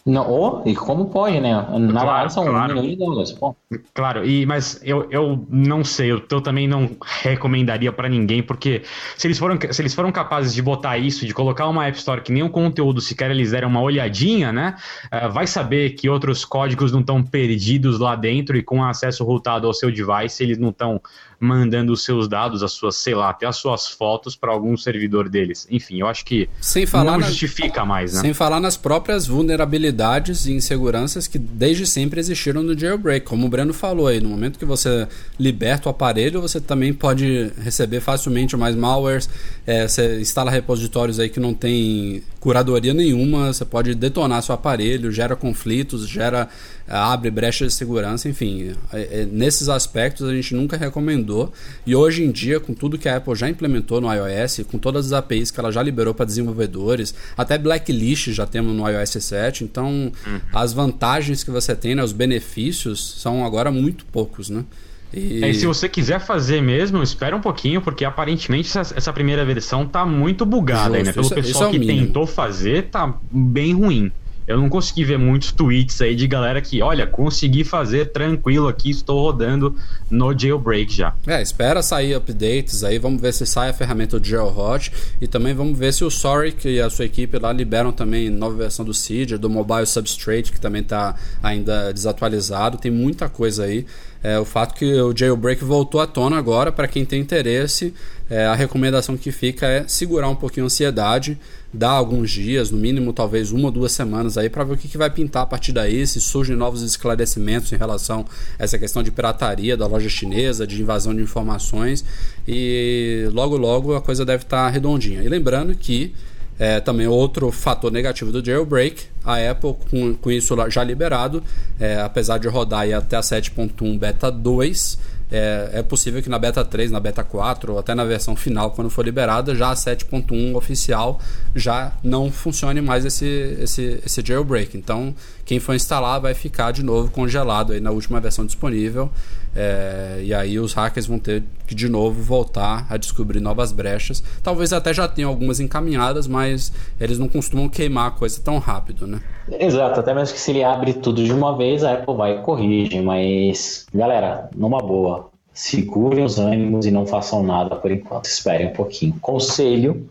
Não, oh, e como pode, né? Na claro, são claro. um milhão de dólares. Pô. Claro, e, mas eu, eu não sei, eu, eu também não recomendaria para ninguém, porque se eles, foram, se eles foram capazes de botar isso, de colocar uma App Store que nem o conteúdo sequer eles deram uma olhadinha, né? Uh, vai saber que outros códigos não estão perdidos lá dentro e com acesso routado ao seu device, eles não estão mandando os seus dados, as suas, sei lá, até as suas fotos para algum servidor deles. Enfim, eu acho que sem falar não justifica mais, né? Sem falar nas próprias vulnerabilidades e inseguranças que desde sempre existiram no jailbreak, como o Breno falou aí, no momento que você liberta o aparelho, você também pode receber facilmente mais malwares, é, você instala repositórios aí que não tem curadoria nenhuma, você pode detonar seu aparelho, gera conflitos, gera abre brecha de segurança, enfim. É, é, nesses aspectos a gente nunca recomendou. E hoje em dia, com tudo que a Apple já implementou no iOS, com todas as APIs que ela já liberou para desenvolvedores, até blacklist já temos no iOS 7, então uhum. as vantagens que você tem, né, os benefícios, são agora muito poucos, né? E... É, e se você quiser fazer mesmo, espera um pouquinho, porque aparentemente essa, essa primeira versão tá muito bugada, Justo, né? Pelo isso, pessoal isso é que tentou fazer, tá bem ruim eu não consegui ver muitos tweets aí de galera que, olha, consegui fazer tranquilo aqui, estou rodando no jailbreak já. É, espera sair updates aí, vamos ver se sai a ferramenta do Jailhot e também vamos ver se o Soric e a sua equipe lá liberam também nova versão do Seed, do Mobile Substrate, que também está ainda desatualizado, tem muita coisa aí. É, o fato que o jailbreak voltou à tona agora, para quem tem interesse, é, a recomendação que fica é segurar um pouquinho a ansiedade, dar alguns dias, no mínimo talvez uma ou duas semanas aí, para ver o que, que vai pintar a partir daí, se surgem novos esclarecimentos em relação a essa questão de pirataria da loja chinesa, de invasão de informações, e logo logo a coisa deve estar tá redondinha. E lembrando que é, também outro fator negativo do jailbreak, a Apple com, com isso já liberado, é, apesar de rodar até a 7.1 beta 2, é, é, possível que na beta 3, na beta 4 ou até na versão final, quando for liberada, já a 7.1 oficial já não funcione mais esse, esse, esse jailbreak. Então, quem for instalar vai ficar de novo congelado aí na última versão disponível. É, e aí os hackers vão ter que de novo voltar a descobrir novas brechas. Talvez até já tenham algumas encaminhadas, mas eles não costumam queimar a coisa tão rápido, né? Exato, até mesmo que se ele abre tudo de uma vez, a Apple vai e corrige, mas galera, numa boa, segurem os ânimos e não façam nada por enquanto, esperem um pouquinho. Conselho,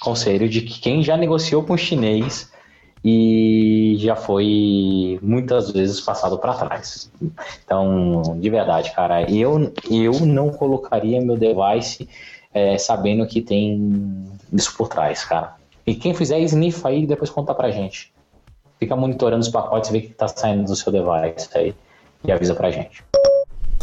conselho de que quem já negociou com o chinês e já foi muitas vezes passado para trás. Então, de verdade, cara, eu, eu não colocaria meu device é, sabendo que tem isso por trás, cara. E quem fizer sniff aí, depois conta pra gente. Fica monitorando os pacotes, vê o que tá saindo do seu device aí e avisa pra gente.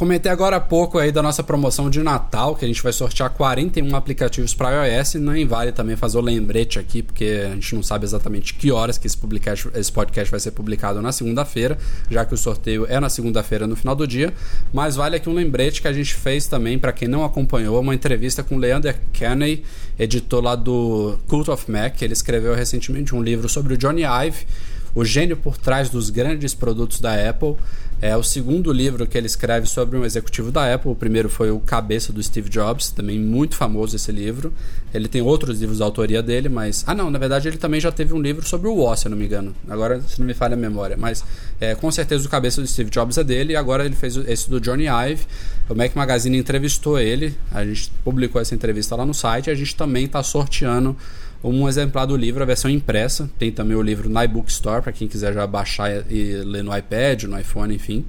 Comentei agora há pouco aí da nossa promoção de Natal, que a gente vai sortear 41 aplicativos para iOS. Nem vale também fazer o lembrete aqui, porque a gente não sabe exatamente que horas que esse, podcast, esse podcast vai ser publicado na segunda-feira, já que o sorteio é na segunda-feira no final do dia. Mas vale aqui um lembrete que a gente fez também, para quem não acompanhou, uma entrevista com Leander Kenney, editor lá do Cult of Mac. Ele escreveu recentemente um livro sobre o Johnny Ive, o gênio por trás dos grandes produtos da Apple. É o segundo livro que ele escreve sobre um executivo da Apple. O primeiro foi o Cabeça do Steve Jobs, também muito famoso esse livro. Ele tem outros livros da autoria dele, mas. Ah, não, na verdade ele também já teve um livro sobre o Woz, se eu não me engano. Agora, se não me falha a memória. Mas é, com certeza o Cabeça do Steve Jobs é dele e agora ele fez esse do Johnny Ive. O Mac Magazine entrevistou ele, a gente publicou essa entrevista lá no site a gente também está sorteando um exemplar do livro, a versão impressa. Tem também o livro na iBook Store, para quem quiser já baixar e ler no iPad, no iPhone, enfim.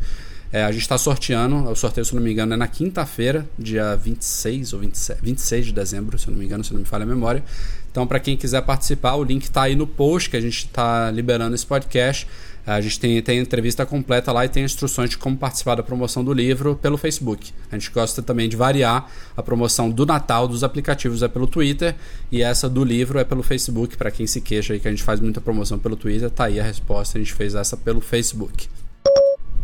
É, a gente está sorteando, o sorteio, se não me engano, é na quinta-feira, dia 26 ou 27, 26 de dezembro, se não me engano, se não me falha a memória. Então, para quem quiser participar, o link está aí no post que a gente está liberando esse podcast. A gente tem, tem entrevista completa lá e tem instruções de como participar da promoção do livro pelo Facebook. A gente gosta também de variar. A promoção do Natal dos aplicativos é pelo Twitter e essa do livro é pelo Facebook. Para quem se queixa aí que a gente faz muita promoção pelo Twitter, tá aí a resposta. A gente fez essa pelo Facebook.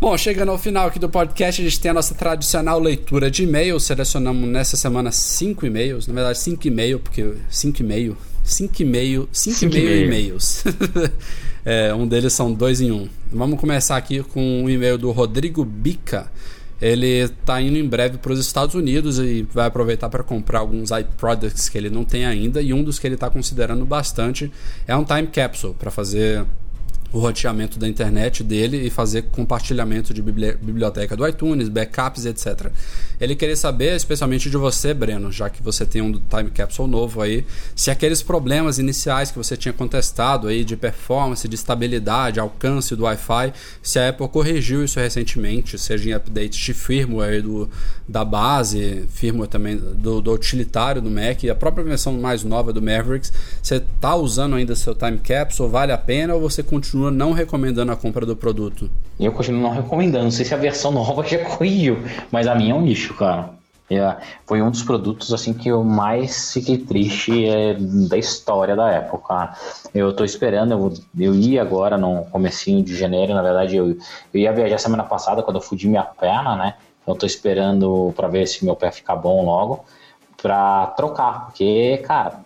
Bom, chegando ao final aqui do podcast, a gente tem a nossa tradicional leitura de e-mails. Selecionamos nessa semana cinco e-mails, na verdade cinco e mail porque cinco e meio, cinco e meio, cinco e meio e-mails. [LAUGHS] É, um deles são dois em um. Vamos começar aqui com um e-mail do Rodrigo Bica. Ele está indo em breve para os Estados Unidos e vai aproveitar para comprar alguns iProducts que ele não tem ainda. E um dos que ele está considerando bastante é um time capsule para fazer o roteamento da internet dele e fazer compartilhamento de biblioteca do iTunes, backups, etc. Ele queria saber, especialmente de você, Breno, já que você tem um time capsule novo aí, se aqueles problemas iniciais que você tinha contestado aí de performance, de estabilidade, alcance do Wi-Fi, se a Apple corrigiu isso recentemente, seja em updates de firmware do, da base, firmware também do, do utilitário do Mac a própria versão mais nova do Mavericks, você está usando ainda seu time capsule, vale a pena ou você continua não recomendando a compra do produto? Eu continuo não recomendando. Não sei se a versão nova já corrigiu, mas a minha é um lixo, cara. É, foi um dos produtos assim que eu mais fiquei triste é, da história da época. Eu tô esperando, eu, eu ia agora no comecinho de janeiro, na verdade eu, eu ia viajar semana passada quando eu fudi minha perna, né? Então tô esperando para ver se meu pé fica bom logo para trocar, porque cara,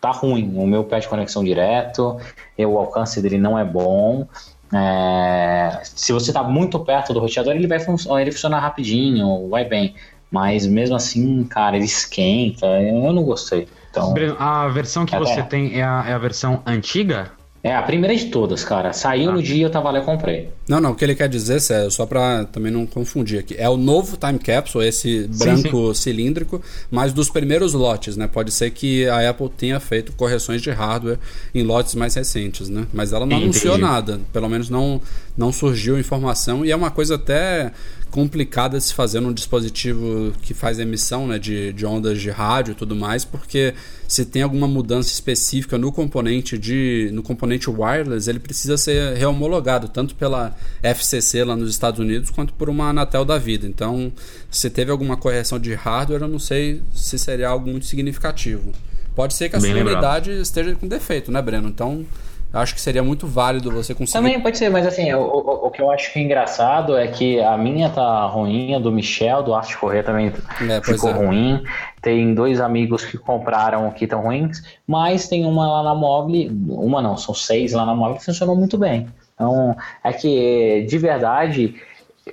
tá ruim. O meu pé de conexão direto, o alcance dele não é bom. É, se você está muito perto do roteador, ele vai fun ele funciona rapidinho, vai bem. Mas mesmo assim, cara, ele esquenta. Eu não gostei. Então, a versão que é, você tem é a, é a versão antiga? É, a primeira de todas, cara. Saiu ah. no dia, eu tava lá e comprei. Não, não, o que ele quer dizer, César, só pra também não confundir aqui, é o novo Time Capsule, esse branco sim, sim. cilíndrico, mas dos primeiros lotes, né? Pode ser que a Apple tenha feito correções de hardware em lotes mais recentes, né? Mas ela não Entendi. anunciou nada, pelo menos não, não surgiu informação, e é uma coisa até complicada de se fazer num dispositivo que faz emissão né, de, de ondas de rádio e tudo mais, porque se tem alguma mudança específica no componente de no componente wireless, ele precisa ser rehomologado tanto pela FCC lá nos Estados Unidos quanto por uma Anatel da vida. Então, se teve alguma correção de hardware, eu não sei se seria algo muito significativo. Pode ser que a Bem sua unidade esteja com defeito, né, Breno? Então, acho que seria muito válido você conseguir. Também pode ser, mas assim, o, o, o que eu acho que é engraçado é que a minha tá ruim, a do Michel, do Arte Correr também é, ficou é. ruim. Tem dois amigos que compraram que estão ruins, mas tem uma lá na Mobile, uma não, são seis lá na Mobile que funcionou muito bem. Então, é que de verdade,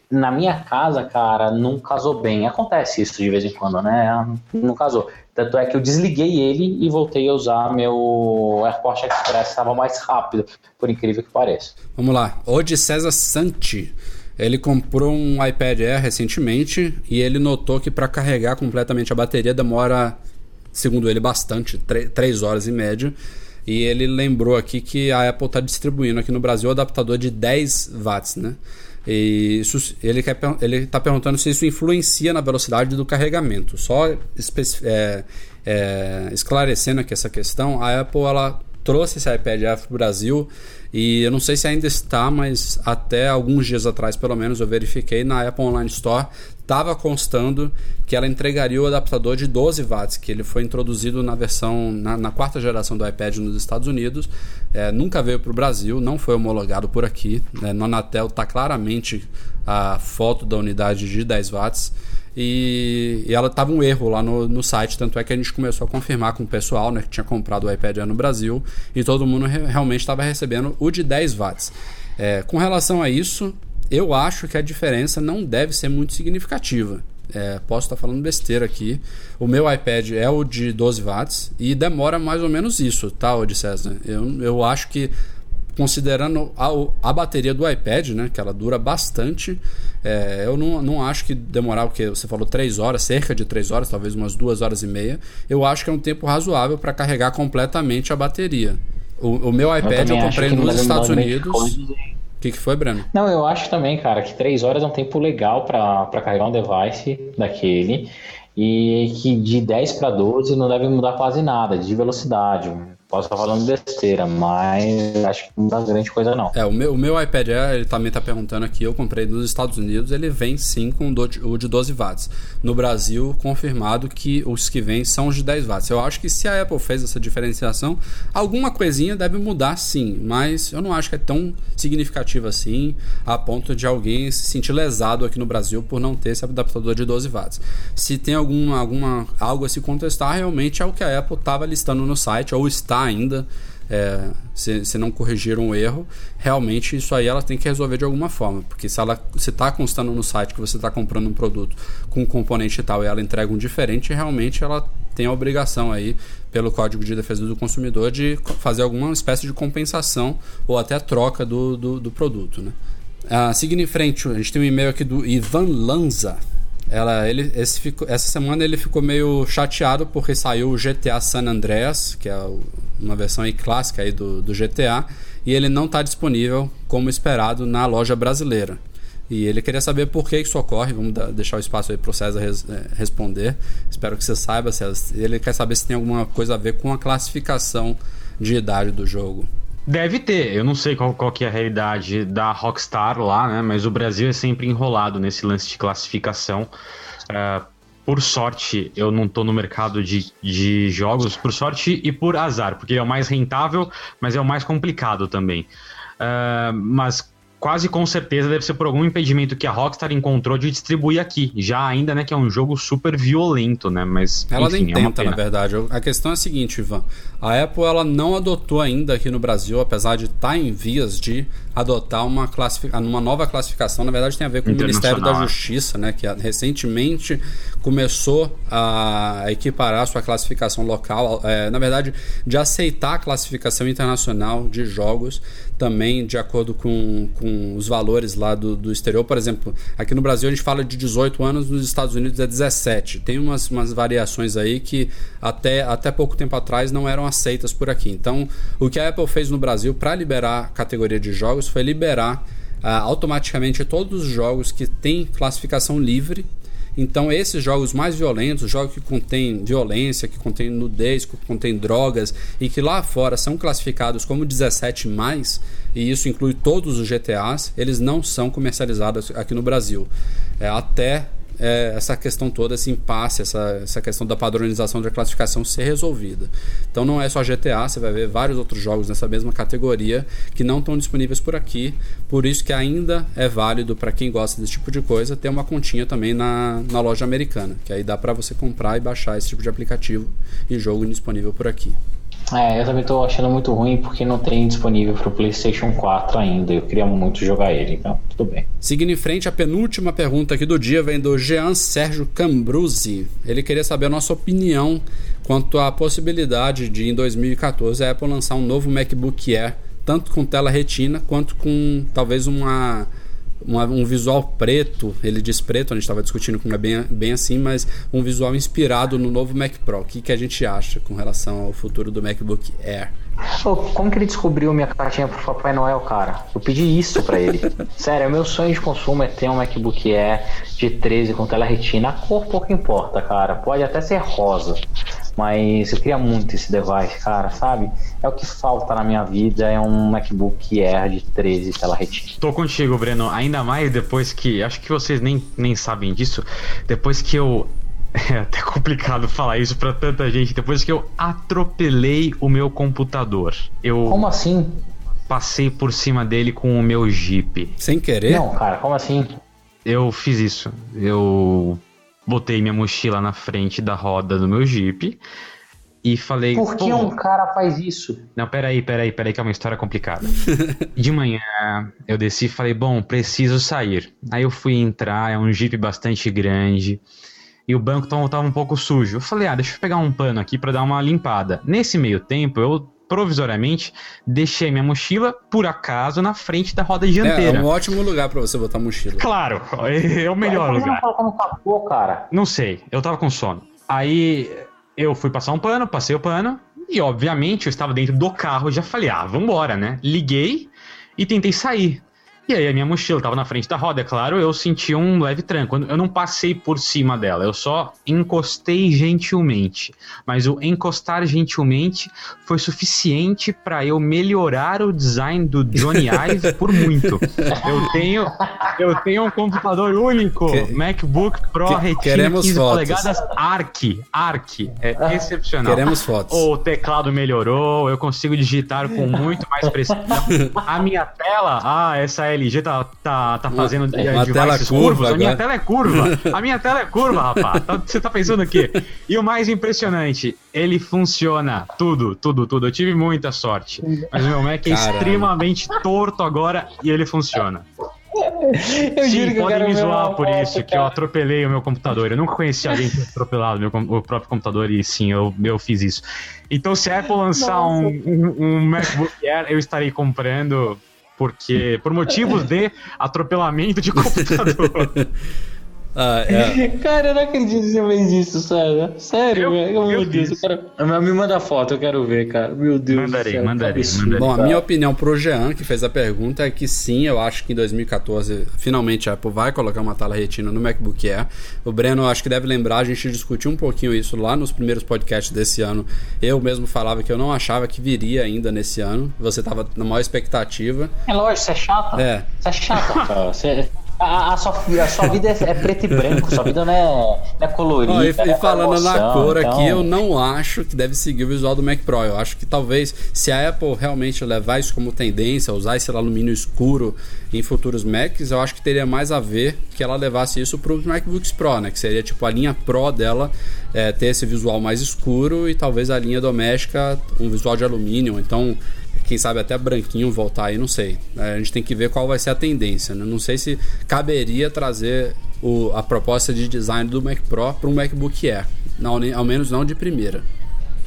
na minha casa, cara, não casou bem. Acontece isso de vez em quando, né? Não casou. Tanto é que eu desliguei ele e voltei a usar meu AirPort Express, estava mais rápido, por incrível que pareça. Vamos lá. O de César Santi. Ele comprou um iPad Air recentemente e ele notou que para carregar completamente a bateria demora, segundo ele, bastante, 3 horas em média. E ele lembrou aqui que a Apple está distribuindo aqui no Brasil o adaptador de 10 watts, né? E isso, ele está perguntando se isso influencia na velocidade do carregamento. Só é, é, esclarecendo aqui essa questão, a Apple ela trouxe esse iPad Air para o Brasil e eu não sei se ainda está, mas até alguns dias atrás, pelo menos, eu verifiquei na Apple Online Store estava constando que ela entregaria o adaptador de 12 watts, que ele foi introduzido na versão na, na quarta geração do iPad nos Estados Unidos, é, nunca veio para o Brasil, não foi homologado por aqui. Né? No Anatel está claramente a foto da unidade de 10 watts. E, e ela estava um erro lá no, no site, tanto é que a gente começou a confirmar com o pessoal né, que tinha comprado o iPad no Brasil e todo mundo re realmente estava recebendo o de 10 watts. É, com relação a isso, eu acho que a diferença não deve ser muito significativa. É, posso estar falando besteira aqui. O meu iPad é o de 12 watts e demora mais ou menos isso, tá, César? Eu, eu acho que, considerando a, a bateria do iPad, né, que ela dura bastante, é, eu não, não acho que demorar, porque você falou 3 horas, cerca de 3 horas, talvez umas 2 horas e meia. Eu acho que é um tempo razoável para carregar completamente a bateria. O, o meu iPad eu, eu comprei nos Estados Unidos que, que foi, Breno? Não, eu acho também, cara, que três horas é um tempo legal para carregar um device daquele e que de 10 para 12 não deve mudar quase nada de velocidade. Posso estar falando besteira, mas acho que não dá grande coisa não. É, o meu, o meu iPad Air, ele também está perguntando aqui, eu comprei nos Estados Unidos, ele vem sim com o de 12 watts. No Brasil, confirmado que os que vêm são os de 10 watts. Eu acho que se a Apple fez essa diferenciação, alguma coisinha deve mudar sim, mas eu não acho que é tão significativo assim, a ponto de alguém se sentir lesado aqui no Brasil por não ter esse adaptador de 12 watts. Se tem alguma, alguma algo a se contestar, realmente é o que a Apple estava listando no site, ou está ainda, é, se, se, não corrigir um erro, realmente isso aí ela tem que resolver de alguma forma. Porque se ela se está constando no site que você está comprando um produto com um componente tal e ela entrega um diferente, realmente ela tem a obrigação aí, pelo Código de Defesa do Consumidor, de fazer alguma espécie de compensação ou até troca do, do, do produto. Né? Ah, seguindo em frente, a gente tem um e-mail aqui do Ivan Lanza. Ela, ele, esse ficou, essa semana ele ficou meio chateado porque saiu o GTA San Andreas, que é uma versão aí clássica aí do, do GTA, e ele não está disponível como esperado na loja brasileira. E ele queria saber por que isso ocorre. Vamos deixar o espaço aí para o César res, é, responder. Espero que você saiba, César. Ele quer saber se tem alguma coisa a ver com a classificação de idade do jogo. Deve ter, eu não sei qual, qual que é a realidade da Rockstar lá, né? Mas o Brasil é sempre enrolado nesse lance de classificação. Uh, por sorte, eu não tô no mercado de, de jogos, por sorte e por azar, porque é o mais rentável, mas é o mais complicado também. Uh, mas quase com certeza deve ser por algum impedimento que a Rockstar encontrou de distribuir aqui. Já ainda, né, que é um jogo super violento, né? Mas ela enfim, nem é tenta, na verdade. A questão é a seguinte, Ivan. A Apple ela não adotou ainda aqui no Brasil, apesar de estar tá em vias de adotar uma, classific... uma nova classificação. Na verdade, tem a ver com o Ministério da Justiça, né? Que recentemente começou a equiparar sua classificação local, é, na verdade, de aceitar a classificação internacional de jogos também de acordo com, com os valores lá do, do exterior. Por exemplo, aqui no Brasil a gente fala de 18 anos, nos Estados Unidos é 17. Tem umas, umas variações aí que até, até pouco tempo atrás não eram aceitas por aqui. Então, o que a Apple fez no Brasil para liberar a categoria de jogos foi liberar uh, automaticamente todos os jogos que têm classificação livre então, esses jogos mais violentos, jogos que contêm violência, que contêm nudez, que contêm drogas e que lá fora são classificados como 17 mais, e isso inclui todos os GTAs, eles não são comercializados aqui no Brasil. É, até é, essa questão toda, esse impasse, essa, essa questão da padronização da classificação ser resolvida. Então não é só GTA, você vai ver vários outros jogos nessa mesma categoria que não estão disponíveis por aqui, por isso que ainda é válido para quem gosta desse tipo de coisa ter uma continha também na, na loja americana, que aí dá para você comprar e baixar esse tipo de aplicativo e jogo disponível por aqui. É, eu também tô achando muito ruim porque não tem disponível pro PlayStation 4 ainda. Eu queria muito jogar ele, então tudo bem. Seguindo em frente, a penúltima pergunta aqui do dia vem do Jean Sérgio Cambruzzi. Ele queria saber a nossa opinião quanto à possibilidade de, em 2014, a Apple lançar um novo MacBook Air, tanto com tela retina quanto com talvez uma uma, um visual preto, ele diz preto, a gente estava discutindo como é bem, bem assim, mas um visual inspirado no novo Mac Pro. O que, que a gente acha com relação ao futuro do MacBook Air? Como que ele descobriu minha cartinha pro Papai Noel, cara? Eu pedi isso para ele. [LAUGHS] Sério, o meu sonho de consumo é ter um MacBook Air de 13 com tela retina. A cor pouco importa, cara. Pode até ser rosa. Mas eu queria muito esse device, cara, sabe? É o que falta na minha vida, é um MacBook Air de 13 tela retina. Tô contigo, Breno. Ainda mais depois que. Acho que vocês nem, nem sabem disso. Depois que eu [LAUGHS] é até complicado falar isso para tanta gente. Depois que eu atropelei o meu computador. Eu Como assim? Passei por cima dele com o meu Jeep. Sem querer? Não, cara, como assim? Eu fiz isso. Eu botei minha mochila na frente da roda do meu Jeep e falei. Por que um cara faz isso? Não, peraí, peraí, peraí, que é uma história complicada. [LAUGHS] De manhã eu desci e falei, bom, preciso sair. Aí eu fui entrar, é um Jeep bastante grande. E o banco tava um pouco sujo. Eu falei, ah, deixa eu pegar um pano aqui para dar uma limpada. Nesse meio tempo, eu provisoriamente, deixei minha mochila, por acaso, na frente da roda dianteira. É, é um ótimo lugar para você botar a mochila. Claro, é o melhor Mas lugar. Não capô, cara. Não sei, eu tava com sono. Aí eu fui passar um pano, passei o pano, e obviamente eu estava dentro do carro, já falei, ah, vambora, né? Liguei e tentei sair. E aí a minha mochila estava na frente da roda, é claro, eu senti um leve tranco. Eu não passei por cima dela, eu só encostei gentilmente. Mas o encostar gentilmente foi suficiente para eu melhorar o design do Johnny [LAUGHS] Ive por muito. Eu tenho, eu tenho um computador único, que, MacBook Pro que, Retina 15 fotos. polegadas Arc, Arc, é ah, excepcional. Queremos fotos. O teclado melhorou, eu consigo digitar com [LAUGHS] muito mais precisão. A minha tela, ah, essa é LG tá, tá, tá fazendo uma, uma tela curva. A minha tela é curva. A minha tela é curva, [LAUGHS] rapaz. Tá, você tá pensando o quê? E o mais impressionante, ele funciona. Tudo, tudo, tudo. Eu tive muita sorte. Mas o meu Mac é Caramba. extremamente torto agora e ele funciona. [LAUGHS] Eu sim, podem me zoar por isso, cara. que eu atropelei o meu computador. Eu nunca conheci alguém que atropelado meu, o próprio computador e sim, eu, eu fiz isso. Então, se a Apple lançar um, um, um MacBook Air, eu estarei comprando porque por motivos de [LAUGHS] atropelamento de computador. [LAUGHS] Ah, é. [LAUGHS] Cara, eu não acredito que você fez isso, sério. Sério, eu, meu, eu meu Deus. Quero... Me manda foto, eu quero ver, cara. Meu Deus. Mandarei, céu, mandarei, mandarei. Bom, a minha opinião pro Jean, que fez a pergunta, é que sim, eu acho que em 2014, finalmente a Apple vai colocar uma tela retina no MacBook Air. O Breno, acho que deve lembrar, a gente discutiu um pouquinho isso lá nos primeiros podcasts desse ano. Eu mesmo falava que eu não achava que viria ainda nesse ano. Você tava na maior expectativa. É lógico, você é chata. É. Você é chata, [LAUGHS] Você. A, a, sua, a sua vida é, é, preto e branco, sua vida não é, não é colorida. Oh, e, e é falando emoção, na cor então... aqui, eu não acho que deve seguir o visual do Mac Pro. Eu acho que talvez, se a Apple realmente levar isso como tendência, usar esse alumínio escuro em futuros Macs, eu acho que teria mais a ver que ela levasse isso para os MacBooks Pro, né? Que seria tipo a linha Pro dela é, ter esse visual mais escuro e talvez a linha doméstica um visual de alumínio. Então quem sabe até branquinho voltar aí, não sei. É, a gente tem que ver qual vai ser a tendência. Né? Não sei se caberia trazer o, a proposta de design do Mac Pro para um MacBook Air. Não, nem, ao menos não de primeira.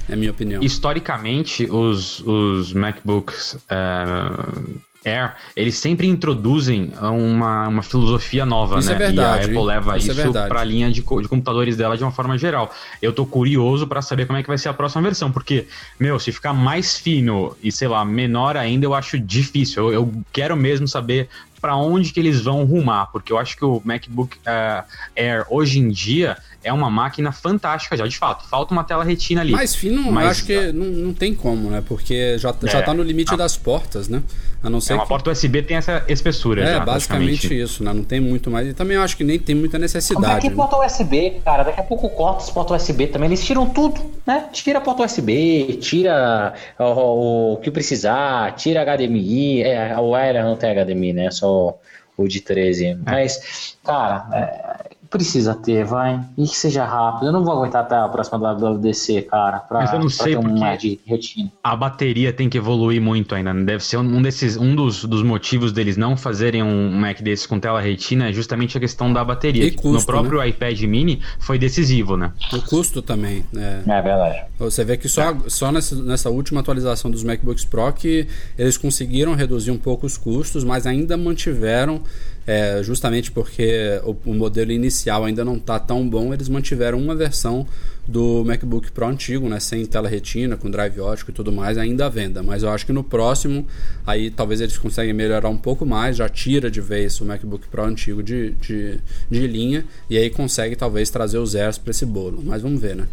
É a minha opinião. Historicamente, os, os MacBooks uh, Air, eles sempre introduzem uma, uma filosofia nova, isso né? É verdade, e a Apple leva isso, isso é para a linha de, de computadores dela de uma forma geral. Eu tô curioso para saber como é que vai ser a próxima versão, porque, meu, se ficar mais fino e, sei lá, menor ainda, eu acho difícil. Eu, eu quero mesmo saber para onde que eles vão rumar, porque eu acho que o MacBook uh, Air hoje em dia é uma máquina fantástica já, de fato. Falta uma tela retina ali. Mais fino, mas acho que não, não tem como, né? Porque já, é, já tá no limite das portas, né? A não ser é, uma que... porta USB tem essa espessura. É, já, basicamente isso, né? Não tem muito mais. E também eu acho que nem tem muita necessidade. Como é que né? porta USB, cara? Daqui a pouco corta os porta USB também. Eles tiram tudo, né? Tira a porta USB, tira o, o, o que precisar, tira HDMI. É, o Air não tem HDMI, né? Só o de 13. É. Mas, cara, é, Precisa ter, vai. E que seja rápido. Eu não vou aguentar até a próxima WWDC, cara. Pra, Mas eu não sei um de retina. A bateria tem que evoluir muito ainda. Né? Deve ser um desses. Um dos, dos motivos deles não fazerem um Mac desses com tela retina é justamente a questão da bateria. E custo, no próprio né? iPad mini foi decisivo, né? O custo também. É, é verdade. Você vê que só, só nessa, nessa última atualização dos MacBooks Pro que eles conseguiram reduzir um pouco os custos, mas ainda mantiveram é, justamente porque o, o, modelo inicial ainda não está tão bom, eles mantiveram uma versão do MacBook Pro antigo, né, sem tela retina, com drive ótico e tudo mais, ainda à venda. Mas eu acho que no próximo, aí talvez eles conseguem melhorar um pouco mais, já tira de vez o MacBook Pro antigo de, de, de linha e aí consegue talvez trazer os zeros para esse bolo. Mas vamos ver, né?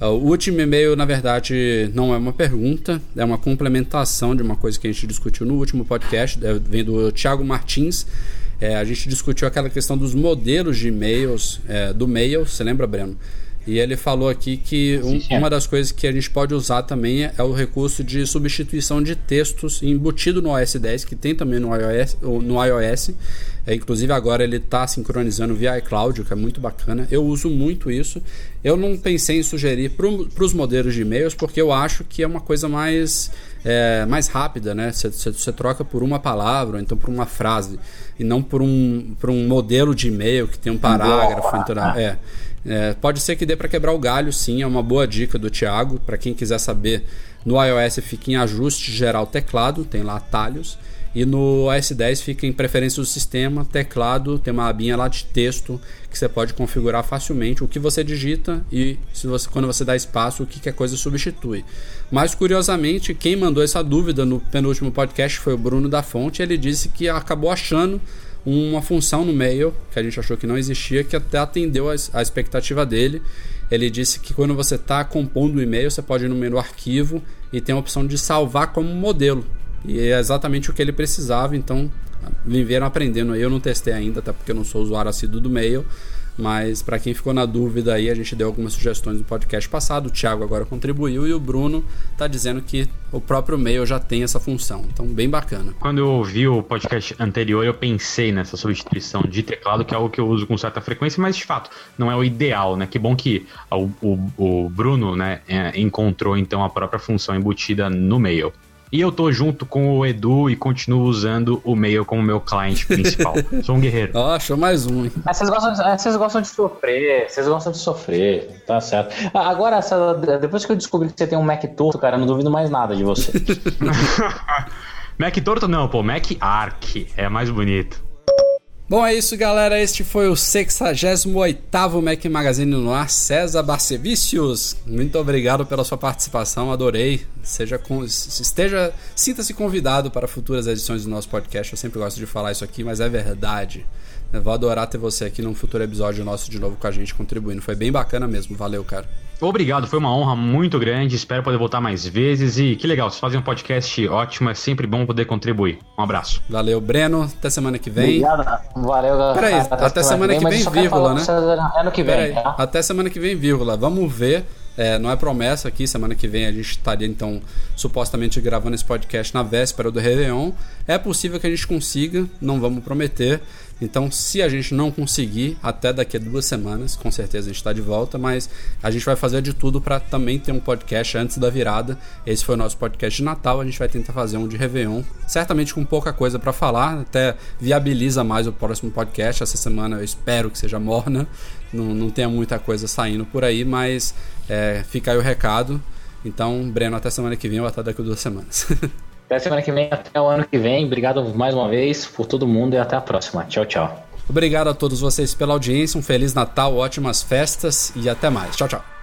O último e-mail, na verdade, não é uma pergunta, é uma complementação de uma coisa que a gente discutiu no último podcast, é, vem do Thiago Martins. É, a gente discutiu aquela questão dos modelos de e-mails é, do mail, você lembra, Breno? E ele falou aqui que um, uma das coisas que a gente pode usar também é, é, o recurso de substituição de textos embutido no OS 10, que tem também no iOS. No iOS. É, inclusive agora ele está sincronizando via iCloud, que é muito bacana. Eu uso muito isso. Eu não pensei em sugerir para os modelos de e-mails, porque eu acho que é uma coisa mais, é, mais rápida, né? Você troca por uma palavra, ou então por uma frase, e não por um, por um modelo de e-mail que tem um parágrafo. Então, é. É, pode ser que dê para quebrar o galho, sim, é uma boa dica do Thiago. Para quem quiser saber, no iOS fica em ajuste geral teclado, tem lá atalhos. E no OS 10 fica em preferência do sistema, teclado, tem uma abinha lá de texto que você pode configurar facilmente o que você digita e se você, quando você dá espaço, o que, que a coisa substitui. Mas curiosamente, quem mandou essa dúvida no penúltimo podcast foi o Bruno da Fonte. Ele disse que acabou achando uma função no mail que a gente achou que não existia, que até atendeu a, expectativa dele. Ele disse que quando você está compondo o e-mail, você pode ir no menu arquivo e tem a opção de salvar como modelo. E é exatamente o que ele precisava, então viveram aprendendo. Eu não testei ainda, até porque eu não sou usuário assíduo do mail. Mas para quem ficou na dúvida aí, a gente deu algumas sugestões no podcast passado. O Thiago agora contribuiu e o Bruno está dizendo que o próprio mail já tem essa função. Então, bem bacana. Quando eu ouvi o podcast anterior, eu pensei nessa substituição de teclado, que é algo que eu uso com certa frequência, mas de fato não é o ideal, né? Que bom que o, o, o Bruno né, é, encontrou então a própria função embutida no mail. E eu tô junto com o Edu e continuo usando o Mail como meu cliente principal. [LAUGHS] Sou um guerreiro. Ó, oh, achou mais um, hein? Mas vocês gostam, de, vocês gostam de sofrer, vocês gostam de sofrer, tá certo. Ah, agora, depois que eu descobri que você tem um Mac torto, cara, eu não duvido mais nada de você. [LAUGHS] [LAUGHS] Mac torto não, pô, Mac Arc é mais bonito. Bom, é isso, galera. Este foi o 68º Mac Magazine no ar. César Barcevicius, muito obrigado pela sua participação, adorei. Seja esteja, sinta-se convidado para futuras edições do nosso podcast. Eu sempre gosto de falar isso aqui, mas é verdade. Eu vou adorar ter você aqui num futuro episódio nosso de novo com a gente contribuindo. Foi bem bacana mesmo. Valeu, cara. Obrigado, foi uma honra muito grande. Espero poder voltar mais vezes. E que legal, vocês fazem um podcast ótimo. É sempre bom poder contribuir. Um abraço. Valeu, Breno. Até semana que vem. Obrigado. Valeu, galera. Peraí, até, até semana que vem, vírgula, né? Ano que vem. Tá? Até semana que vem, vírgula. Vamos ver. É, não é promessa aqui, semana que vem a gente estaria então supostamente gravando esse podcast na véspera do Réveillon. É possível que a gente consiga, não vamos prometer. Então, se a gente não conseguir, até daqui a duas semanas, com certeza a gente está de volta, mas a gente vai fazer de tudo para também ter um podcast antes da virada. Esse foi o nosso podcast de Natal, a gente vai tentar fazer um de Réveillon, certamente com pouca coisa para falar, até viabiliza mais o próximo podcast. Essa semana eu espero que seja morna, não, não tenha muita coisa saindo por aí, mas é, fica aí o recado. Então, Breno, até semana que vem ou até daqui a duas semanas. [LAUGHS] Até semana que vem, até o ano que vem. Obrigado mais uma vez por todo mundo e até a próxima. Tchau, tchau. Obrigado a todos vocês pela audiência. Um Feliz Natal, ótimas festas e até mais. Tchau, tchau.